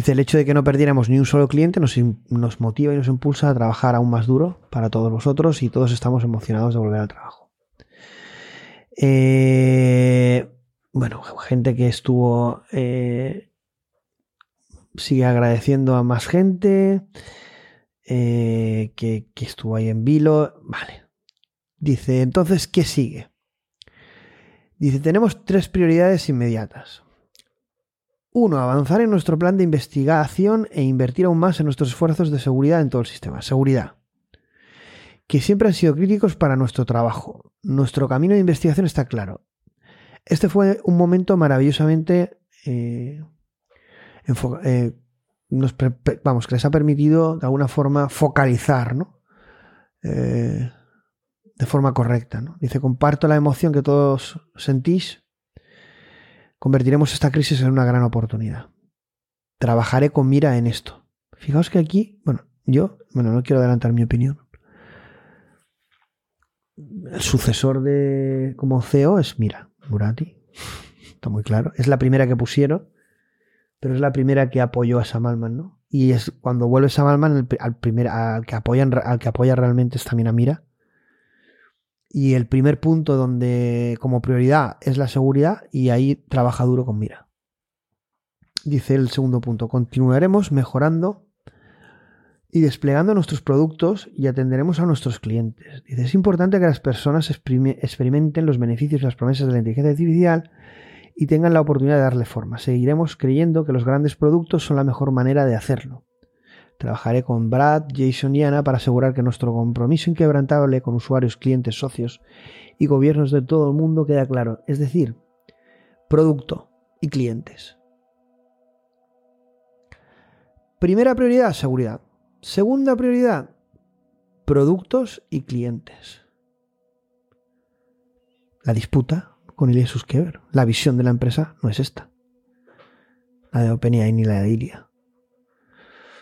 Dice, el hecho de que no perdiéramos ni un solo cliente nos, motiva y nos impulsa a trabajar aún más duro para todos vosotros y todos estamos emocionados de volver al trabajo. Eh, bueno, gente que estuvo... Eh, sigue agradeciendo a más gente. Eh, que, estuvo ahí en vilo. Vale. Dice, entonces, ¿qué sigue? Dice, tenemos tres prioridades inmediatas. Uno, avanzar en nuestro plan de investigación e invertir aún más en nuestros esfuerzos de seguridad en todo el sistema. Seguridad. Que siempre han sido críticos para nuestro trabajo. Nuestro camino de investigación está claro. Este fue un momento maravillosamente eh, eh, vamos, que les ha permitido de alguna forma focalizar, ¿no? Eh, de forma correcta, ¿no? Dice, comparto la emoción que todos sentís. Convertiremos esta crisis en una gran oportunidad. Trabajaré con mira en esto. Fijaos que aquí, bueno, yo, bueno, no quiero adelantar mi opinión. El sucesor de como CEO es Mira, Murati. Está muy claro. Es la primera que pusieron pero es la primera que apoyó a Sam Altman, ¿no? Y es cuando vuelve Sam Altman, al, primer, al, que apoyan, al que apoya realmente es también a Mira. Y el primer punto donde como prioridad es la seguridad y ahí trabaja duro con Mira. Dice el segundo punto, continuaremos mejorando y desplegando nuestros productos y atenderemos a nuestros clientes. Dice, es importante que las personas experimenten los beneficios y las promesas de la inteligencia artificial y tengan la oportunidad de darle forma. Seguiremos creyendo que los grandes productos son la mejor manera de hacerlo. Trabajaré con Brad, Jason y Ana para asegurar que nuestro compromiso inquebrantable con usuarios, clientes, socios y gobiernos de todo el mundo queda claro. Es decir, producto y clientes. Primera prioridad, seguridad. Segunda prioridad, productos y clientes. La disputa con Ilya Suskever. La visión de la empresa no es esta. La de OpenAI ni la de Ilya.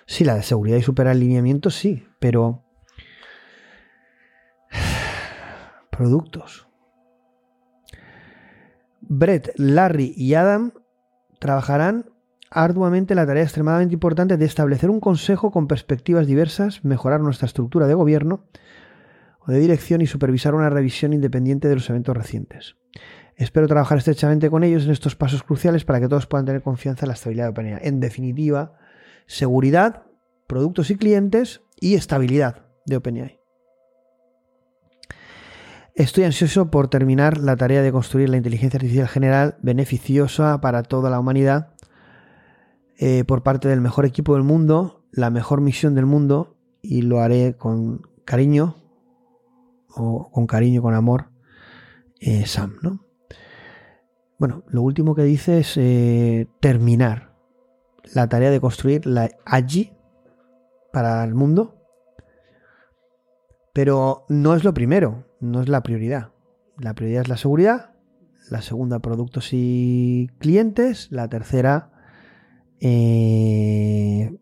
Sí, la de seguridad y superalineamiento sí, pero productos. Brett, Larry y Adam trabajarán arduamente la tarea extremadamente importante de establecer un consejo con perspectivas diversas, mejorar nuestra estructura de gobierno o de dirección y supervisar una revisión independiente de los eventos recientes. Espero trabajar estrechamente con ellos en estos pasos cruciales para que todos puedan tener confianza en la estabilidad de OpenAI. En definitiva, seguridad, productos y clientes y estabilidad de OpenAI. Estoy ansioso por terminar la tarea de construir la inteligencia artificial general beneficiosa para toda la humanidad eh, por parte del mejor equipo del mundo, la mejor misión del mundo y lo haré con cariño o con cariño, con amor, eh, Sam, ¿no? Bueno, lo último que dice es eh, terminar la tarea de construir la allí para el mundo. Pero no es lo primero, no es la prioridad. La prioridad es la seguridad, la segunda productos y clientes, la tercera, eh,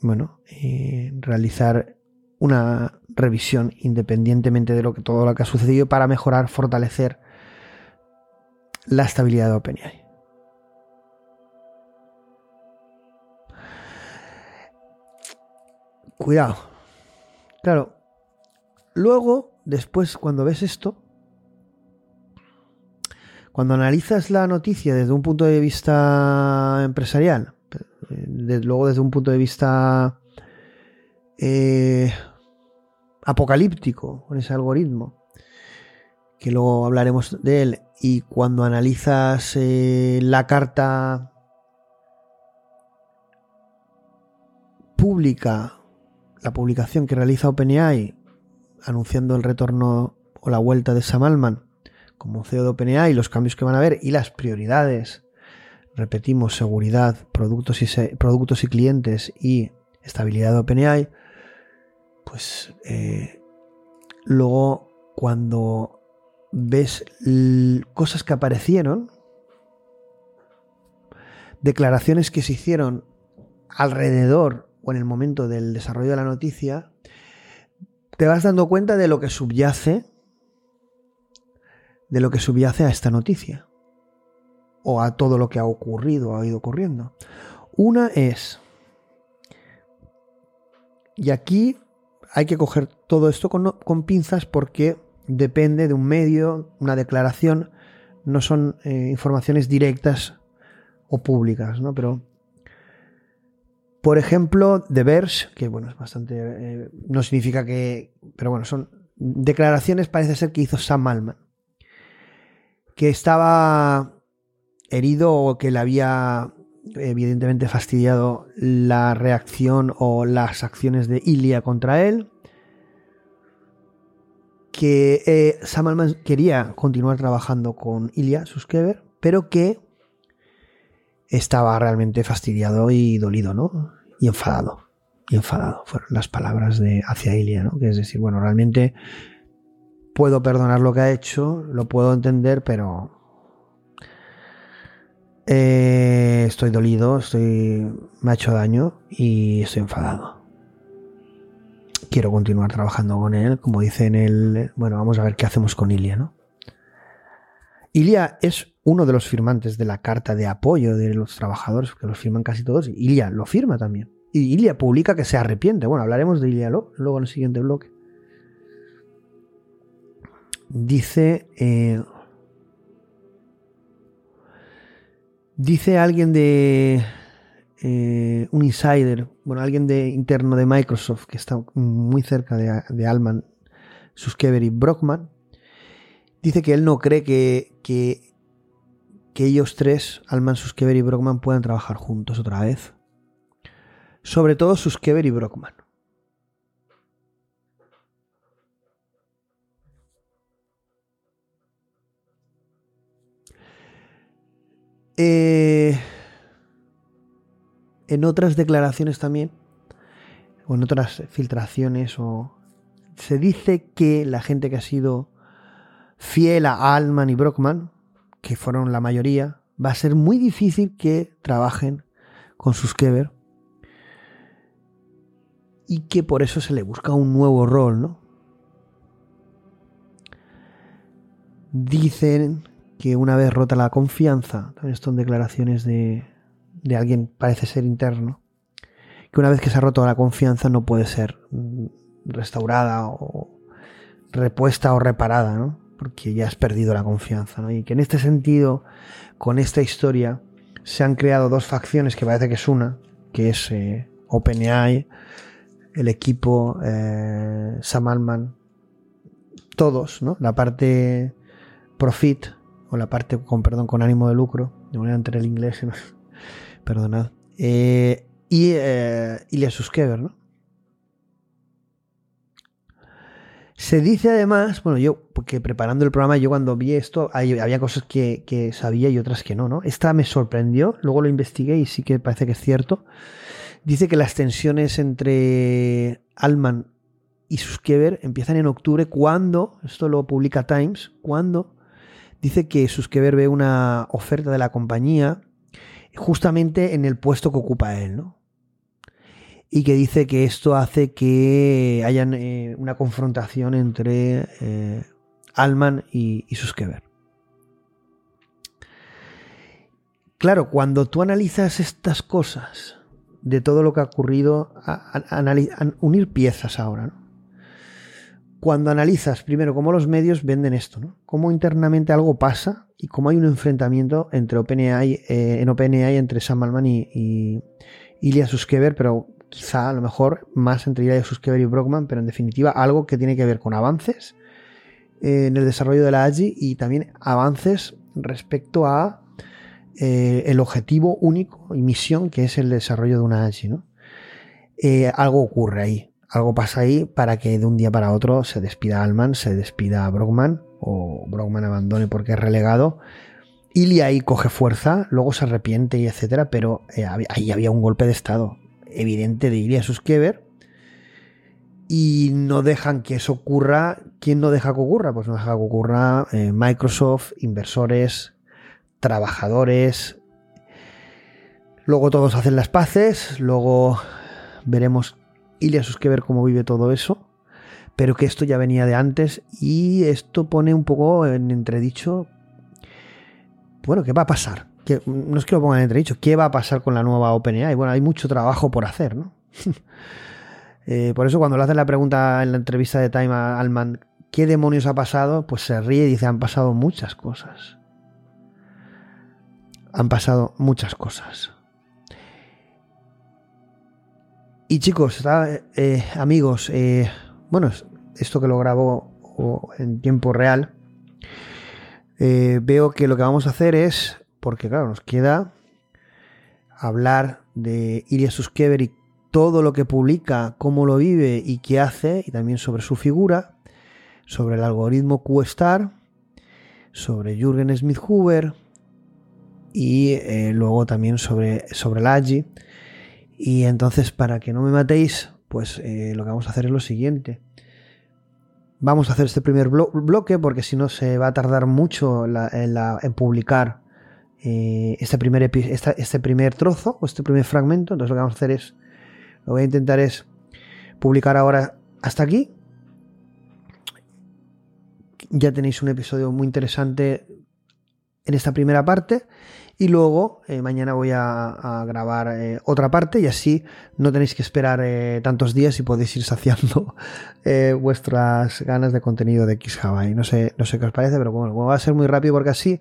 bueno, eh, realizar una revisión independientemente de lo que todo lo que ha sucedido para mejorar, fortalecer la estabilidad de OpenAI. Cuidado. Claro. Luego, después, cuando ves esto, cuando analizas la noticia desde un punto de vista empresarial, luego desde un punto de vista eh, apocalíptico con ese algoritmo, que luego hablaremos de él, y cuando analizas eh, la carta pública, la publicación que realiza OpenAI anunciando el retorno o la vuelta de Sam Altman como CEO de OpenAI los cambios que van a haber y las prioridades, repetimos, seguridad, productos y, productos y clientes y estabilidad de OpenAI, pues eh, luego cuando ves cosas que aparecieron, declaraciones que se hicieron alrededor o en el momento del desarrollo de la noticia, te vas dando cuenta de lo que subyace de lo que subyace a esta noticia o a todo lo que ha ocurrido o ha ido ocurriendo. Una es y aquí hay que coger todo esto con, pinzas porque depende de un medio, una declaración, no son eh, informaciones directas o públicas, ¿no? Pero, por ejemplo, The Verge, que bueno, es bastante, eh, no significa que, pero bueno, son declaraciones, parece ser que hizo Sam Altman, que estaba herido o que le había evidentemente fastidiado la reacción o las acciones de Ilya contra él, que eh, Sam Altman quería continuar trabajando con Ilya Suskever, pero que estaba realmente fastidiado y dolido, ¿no? Y enfadado. Y enfadado. Fueron las palabras de hacia Ilya, ¿no? Que es decir, bueno, realmente puedo perdonar lo que ha hecho, lo puedo entender, pero eh, estoy dolido, estoy, me ha hecho daño y estoy enfadado. Quiero continuar trabajando con él, como dice en el... Bueno, vamos a ver qué hacemos con Ilia, ¿no? Ilia es uno de los firmantes de la carta de apoyo de los trabajadores, que los firman casi todos, Ilia lo firma también. Y Ilia publica que se arrepiente. Bueno, hablaremos de Ilia luego en el siguiente bloque. Dice... Eh, Dice alguien de eh, un insider, bueno, alguien de interno de Microsoft que está muy cerca de, de Alman, Suskever y Brockman, dice que él no cree que, que ellos tres, Alman, Suskever y Brockman, puedan trabajar juntos otra vez. Sobre todo Suskever y Brockman. Eh, en otras declaraciones también, o en otras filtraciones, se dice que la gente que ha sido fiel a Altman y Brockman, que fueron la mayoría, va a ser muy difícil que trabajen con Suskever y que por eso se le busca un nuevo rol, ¿no? Dicen que una vez rota la confianza, también son declaraciones de, de alguien, parece ser interno, que una vez que se ha roto la confianza no puede ser restaurada o repuesta o reparada, ¿no? Porque ya has perdido la confianza, ¿no? Y que en este sentido, con esta historia, se han creado dos facciones que parece que es una, que es eh, OpenAI, el equipo, eh, Sam Altman, todos, ¿no? La parte profit, o la parte con, perdón, con ánimo de lucro, de manera entre el inglés, ¿no? perdonad, eh, y eh, Ilya Suskever, ¿no? Se dice además, bueno, yo, porque preparando el programa, yo cuando vi esto, había cosas que, que, sabía y otras que no, ¿no? Esta me sorprendió, luego lo investigué y sí que parece que es cierto. Dice que las tensiones entre Alman y Suskever empiezan en octubre cuando, esto lo publica Times, cuando dice que Suskever ve una oferta de la compañía justamente en el puesto que ocupa él, ¿no? Y que dice que esto hace que haya eh, una confrontación entre eh, Alman y, y. Claro, cuando tú analizas estas cosas, de todo lo que ha ocurrido, unir piezas ahora, cuando analizas primero cómo los medios venden esto. Cómo internamente algo pasa y cómo hay un enfrentamiento entre OpenAI, eh, en OpenAI entre Sam Altman y, y Ilya Suskever, pero quizá a lo mejor más entre Ilya Suskever y Brockman, pero en definitiva algo que tiene que ver con avances eh, en el desarrollo de la AGI y también avances respecto a eh, el objetivo único y misión que es el desarrollo de una AGI, ¿no? algo ocurre ahí algo pasa ahí para que de un día para otro se despida Alman, se despida Brockman o Brockman abandone porque es relegado. Ilya ahí coge fuerza, luego se arrepiente y etcétera, pero eh, ahí había un golpe de estado evidente de Ilya Suskever y no dejan que eso ocurra. ¿Quién no deja que ocurra? Pues no deja que ocurra eh, Microsoft, inversores, trabajadores. Luego todos hacen las paces, luego veremos Ilya Suskever cómo vive todo eso, pero que esto ya venía de antes y esto pone un poco en entredicho, bueno, ¿qué va a pasar? No es que lo pongan en entredicho, ¿qué va a pasar con la nueva OpenAI? Bueno, hay mucho trabajo por hacer, ¿no? Eh, por eso cuando le hacen la pregunta en la entrevista de Time a Alman, ¿qué demonios ha pasado? Pues se ríe y dice, han pasado muchas cosas. Han pasado muchas cosas. Y chicos, eh, amigos, eh, bueno, esto que lo grabo en tiempo real, veo que lo que vamos a hacer es, porque claro, nos queda hablar de Ilya Suskever y todo lo que publica, cómo lo vive y qué hace, y también sobre su figura, sobre el algoritmo QStar, sobre Jürgen Smith Hoover y eh, luego también sobre, sobre AGI. Y entonces, para que no me matéis, pues eh, lo que vamos a hacer es lo siguiente. Vamos a hacer este primer bloque porque si no se va a tardar mucho en, publicar eh, este, primer este primer trozo o este primer fragmento. Entonces lo que vamos a hacer es lo voy a intentar es publicar ahora hasta aquí. Ya tenéis un episodio muy interesante en esta primera parte. Y luego eh, mañana voy a, grabar eh, otra parte y así no tenéis que esperar tantos días y podéis ir saciando vuestras ganas de contenido de y No sé, no sé qué os parece, pero bueno, va a ser muy rápido porque así,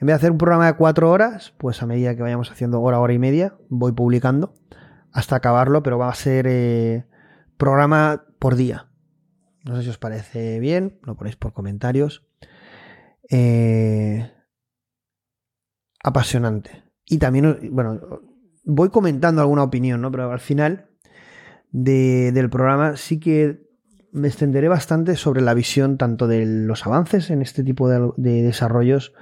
en vez de hacer un programa de cuatro horas, pues a medida que vayamos haciendo hora, hora y media, voy publicando hasta acabarlo, pero va a ser eh, programa por día. No sé si os parece bien, lo ponéis por comentarios. Eh, apasionante. Y también, bueno, voy comentando alguna opinión, ¿no? Pero al final del programa sí que me extenderé bastante sobre la visión tanto de los avances en este tipo de, desarrollos,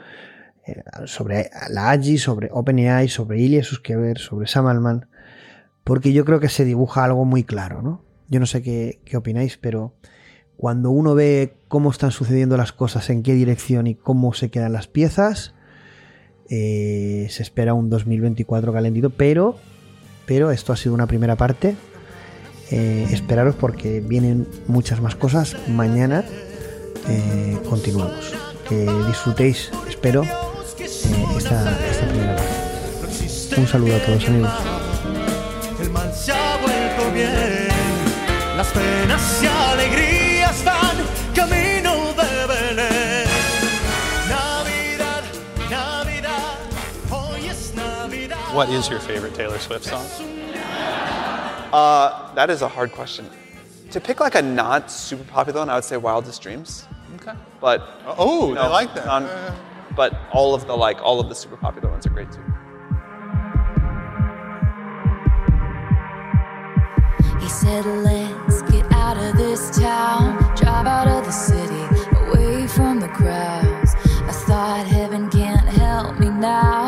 sobre la AGI, sobre OpenAI, sobre Ilya Suskever, sobre Sam Altman, porque yo creo que se dibuja algo muy claro, ¿no? Yo no sé qué, opináis, pero cuando uno ve cómo están sucediendo las cosas, en qué dirección y cómo se quedan las piezas, eh, se espera un 2024 calentito, pero, pero esto ha sido una primera parte. Eh, esperaros porque vienen muchas más cosas. Mañana eh, continuamos. Que disfrutéis, espero, esta, esta primera parte. Un saludo a todos amigos. Las penas y alegrías van camino de Belén. Navidad, Navidad, hoy es Navidad. What is your favorite Taylor Swift song? Uh, that is a hard question. To pick like a not super popular one, I would say Wildest Dreams. Okay. But oh, I like that. Non, but all of the like all of the super popular ones are great too. He said, Let's get out of this town, drive out of the city, away from the crowds. I thought heaven can't help me now,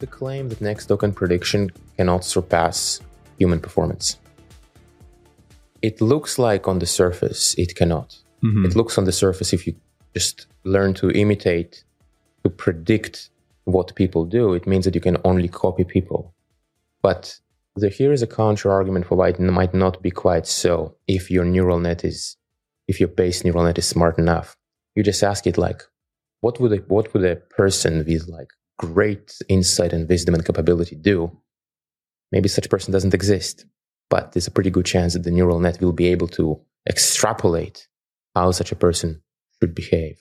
The claim that next token prediction cannot surpass human performance. It looks like on the surface it cannot. Mhm. It looks on the surface if you just learn to imitate, to predict what people do, it means that you can only copy people. But the, here is a counter argument for why it might not be quite so if your neural net is, if your base neural net is smart enough. You just ask it like, what would a, what would a person with like great insight and wisdom and capability do? Maybe such a person doesn't exist, but there's a pretty good chance that the neural net will be able to extrapolate how such a person should behave.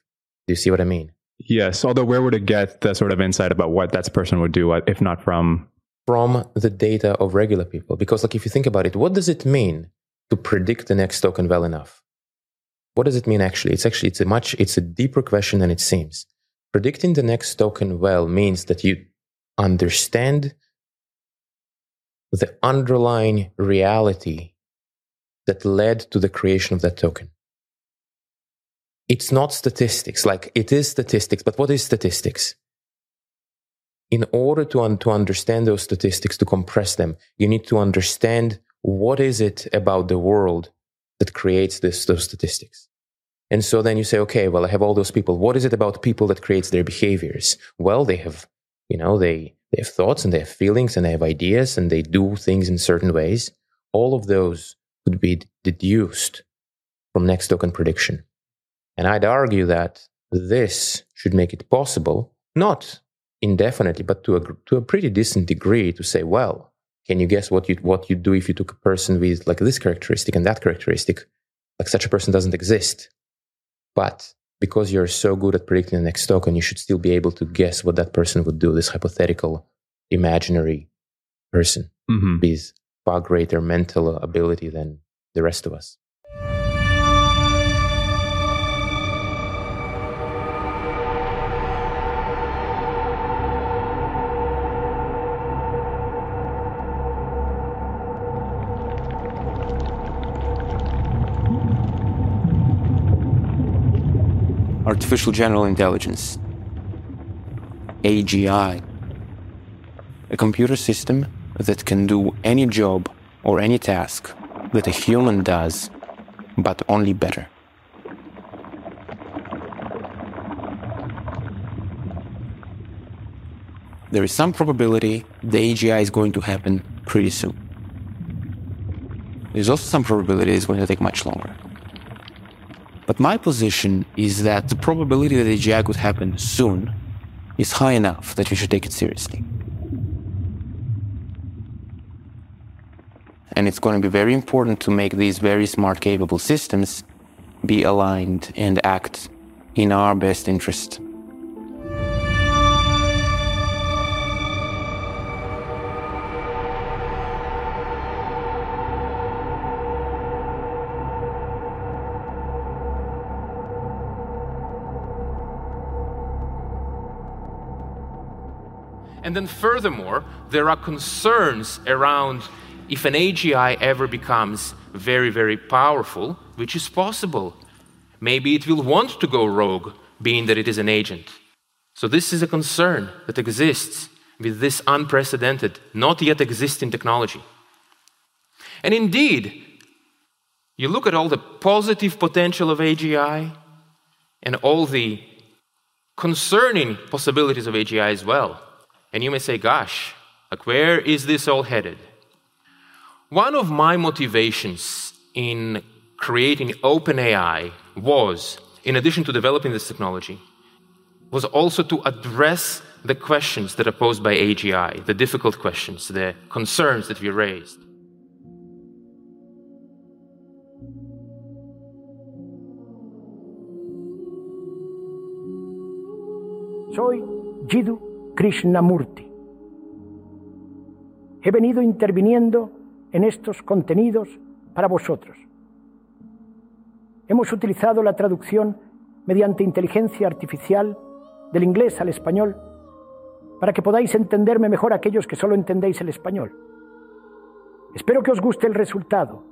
Do you see what I mean? Yes. Although, where would it get that sort of insight about what that person would do, uh, if not from? From the data of regular people. Because, like, if you think about it, what does it mean to predict the next token well enough? What does it mean actually? It's actually it's a much it's a deeper question than it seems. Predicting the next token well means that you understand the underlying reality that led to the creation of that token. It's not statistics, like it is statistics, but what is statistics? In order to, un- to understand those statistics, to compress them, you need to understand what is it about the world that creates this, those statistics. And so then you say, okay, well, I have all those people. What is it about people that creates their behaviors? Well, they have, you know, they, they have thoughts and they have feelings and they have ideas and they do things in certain ways. All of those could be deduced from next token prediction. And I'd argue that this should make it possible, not indefinitely, but to a, to a pretty decent degree to say, well, can you guess what you what you do if you took a person with like this characteristic and that characteristic? Like such a person doesn't exist. But because you're so good at predicting the next token, you should still be able to guess what that person would do, this hypothetical, imaginary person Mhm. with far greater mental ability than the rest of us. Artificial General Intelligence, AGI, a computer system that can do any job or any task that a human does, but only better. There is some probability the AGI is going to happen pretty soon. There's also some probability it's going to take much longer. But my position is that the probability that AGI could happen soon is high enough that we should take it seriously. And it's going to be very important to make these very smart, capable systems be aligned and act in our best interest. And then, furthermore, there are concerns around if an AGI ever becomes very, very powerful, which is possible. Maybe it will want to go rogue, being that it is an agent. So, this is a concern that exists with this unprecedented, not yet existing technology. And indeed, you look at all the positive potential of AGI and all the concerning possibilities of AGI as well. And you may say, gosh, like where is this all headed? One of my motivations in creating OpenAI was, in addition to developing this technology, was also to address the questions that are posed by AGI, the difficult questions, the concerns that we raised. Soy Jiddu Krishnamurti. He venido interviniendo en estos contenidos para vosotros. Hemos utilizado la traducción mediante inteligencia artificial del inglés al español para que podáis entenderme mejor aquellos que solo entendéis el español. Espero que os guste el resultado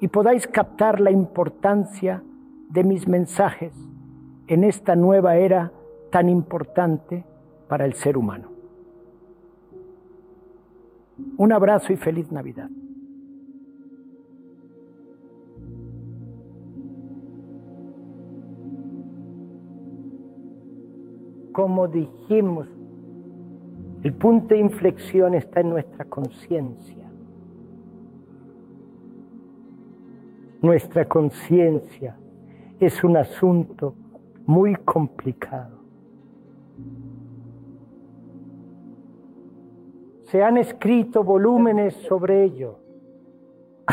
y podáis captar la importancia de mis mensajes en esta nueva era tan importante para el ser humano. Un abrazo y feliz Navidad. Como dijimos, el punto de inflexión está en nuestra conciencia. Nuestra conciencia es un asunto muy complicado. Se han escrito volúmenes sobre ello,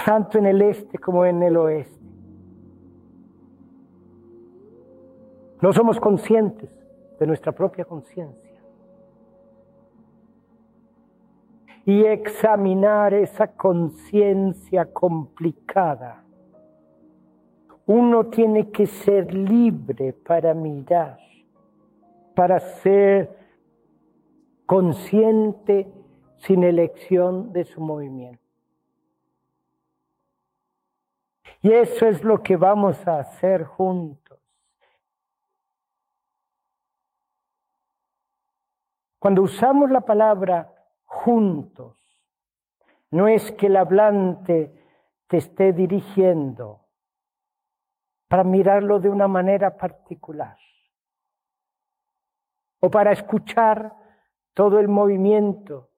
tanto en el este como en el oeste. No somos conscientes de nuestra propia conciencia. Y examinar esa conciencia complicada. Uno tiene que ser libre para mirar, para ser consciente sin elección de su movimiento. Y eso es lo que vamos a hacer juntos. Cuando usamos la palabra juntos, no es que el hablante te esté dirigiendo para mirarlo de una manera particular o para escuchar todo el movimiento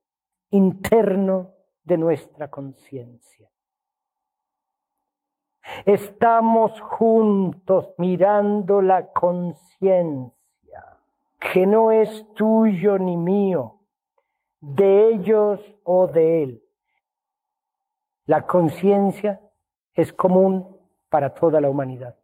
interno de nuestra conciencia. Estamos juntos mirando la conciencia, que no es tuyo ni mío, de ellos o de él. La conciencia es común para toda la humanidad.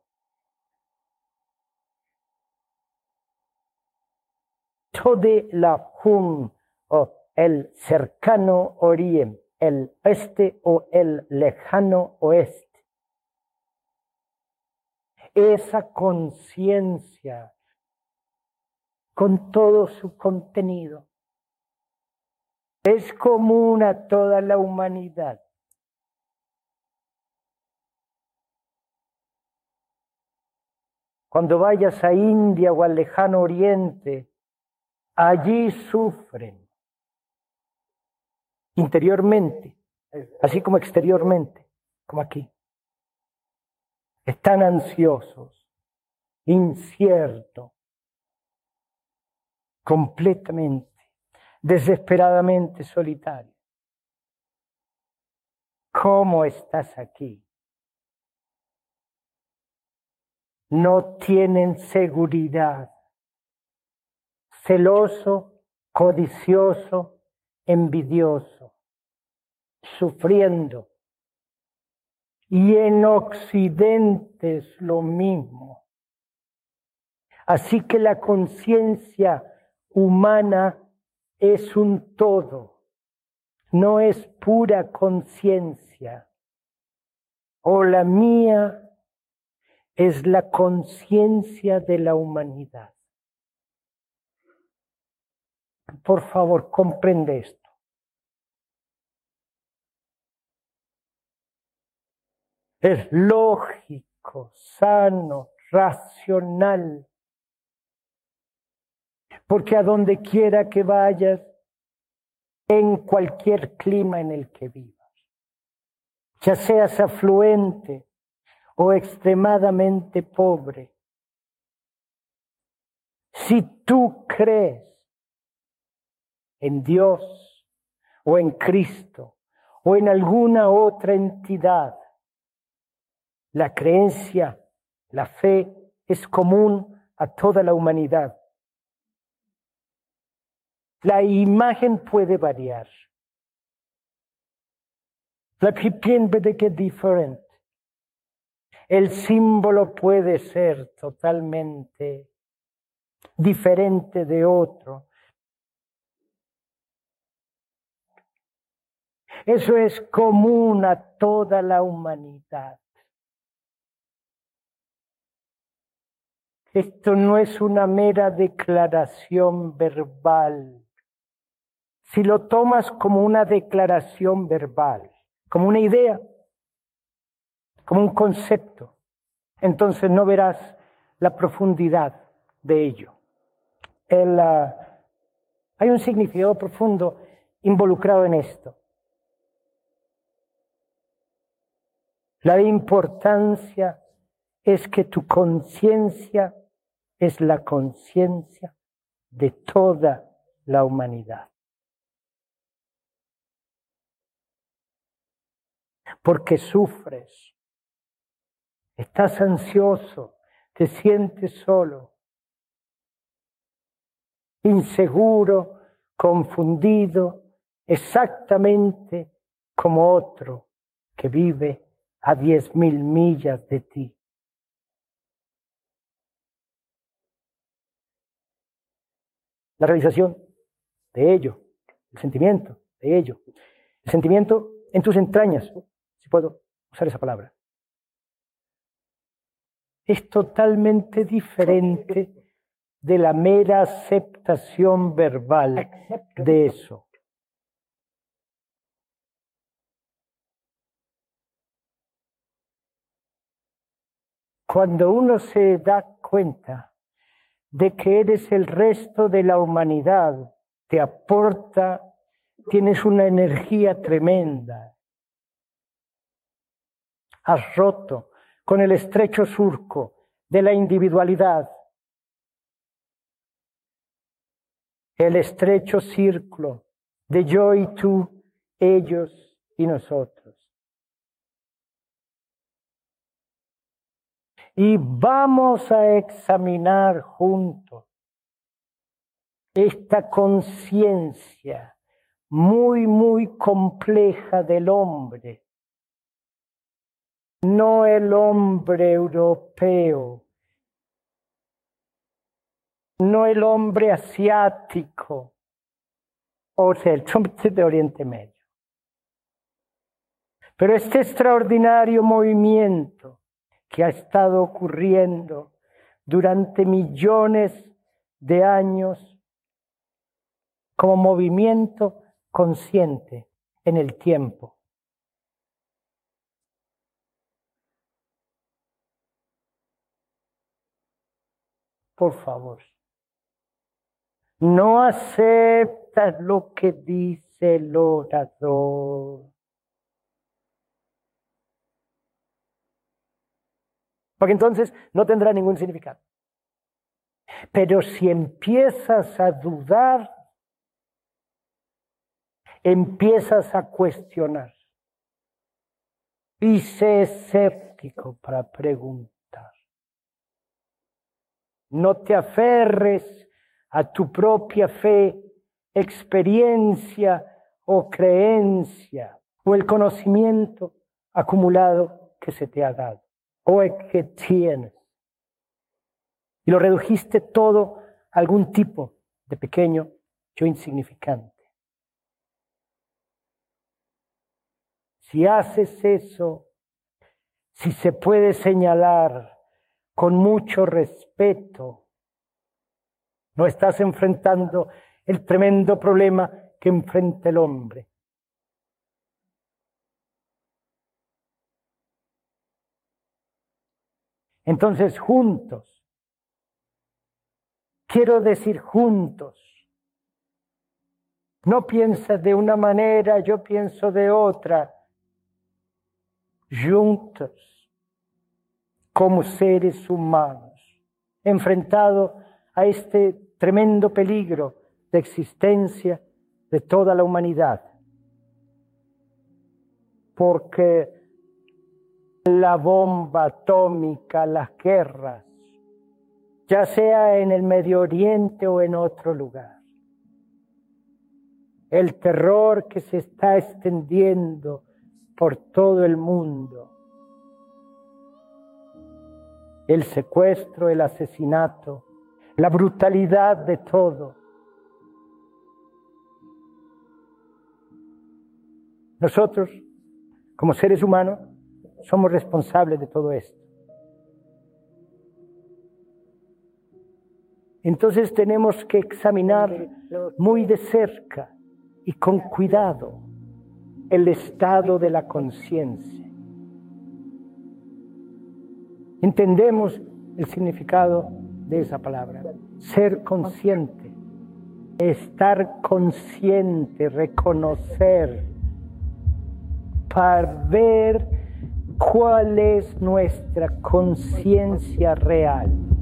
Toda la hum o el cercano oriente, el este o el lejano oeste. Esa conciencia con todo su contenido es común a toda la humanidad. Cuando vayas a India o al lejano oriente, allí sufren interiormente, así como exteriormente, como aquí. Están ansiosos, inciertos, completamente, desesperadamente solitarios. ¿Cómo estás aquí? No tienen seguridad. Celoso, codicioso, envidioso, sufriendo. Y en Occidente es lo mismo. Así que la conciencia humana es un todo, no es pura conciencia. O la mía es la conciencia de la humanidad. Por favor, comprende esto. Es lógico, sano, racional. Porque a donde quiera que vayas, en cualquier clima en el que vivas, ya seas afluente o extremadamente pobre, si tú crees en Dios o en Cristo o en alguna otra entidad. La creencia, la fe es común a toda la humanidad. La imagen puede variar. La puede que diferente. El símbolo puede ser totalmente diferente de otro. Eso es común a toda la humanidad. Esto no es una mera declaración verbal. Si lo tomas como una declaración verbal, como una idea, como un concepto, entonces no verás la profundidad de ello. El, uh, hay un significado profundo involucrado en esto. La importancia es que tu conciencia es la conciencia de toda la humanidad. Porque sufres, estás ansioso, te sientes solo, inseguro, confundido, exactamente como otro que vive a diez mil millas de ti. La realización de ello, el sentimiento de ello, el sentimiento en tus entrañas, si puedo usar esa palabra, es totalmente diferente de la mera aceptación verbal de eso. Cuando uno se da cuenta de que eres el resto de la humanidad, te aporta, tienes una energía tremenda. Has roto con el estrecho surco de la individualidad, el estrecho círculo de yo y tú, ellos y nosotros. Y vamos a examinar juntos esta conciencia muy, muy compleja del hombre. No el hombre europeo, no el hombre asiático, o sea, el hombre de Oriente Medio. Pero este extraordinario movimiento que ha estado ocurriendo durante millones de años como movimiento consciente en el tiempo. Por favor, no aceptas lo que dice el orador. Porque entonces no tendrá ningún significado. Pero si empiezas a dudar, empiezas a cuestionar y sé escéptico para preguntar. No te aferres a tu propia fe, experiencia o creencia o el conocimiento acumulado que se te ha dado que tienes. Y lo redujiste todo a algún tipo de pequeño yo insignificante. Si haces eso, si se puede señalar con mucho respeto, no estás enfrentando el tremendo problema que enfrenta el hombre. Entonces, juntos, quiero decir juntos, no piensas de una manera, yo pienso de otra, juntos, como seres humanos, enfrentados a este tremendo peligro de existencia de toda la humanidad. Porque la bomba atómica, las guerras, ya sea en el Medio Oriente o en otro lugar. El terror que se está extendiendo por todo el mundo. El secuestro, el asesinato, la brutalidad de todo. Nosotros, como seres humanos, somos responsables de todo esto. Entonces tenemos que examinar muy de cerca y con cuidado el estado de la conciencia. Entendemos el significado de esa palabra. Ser consciente, estar consciente, reconocer, para ver cuál es nuestra conciencia real.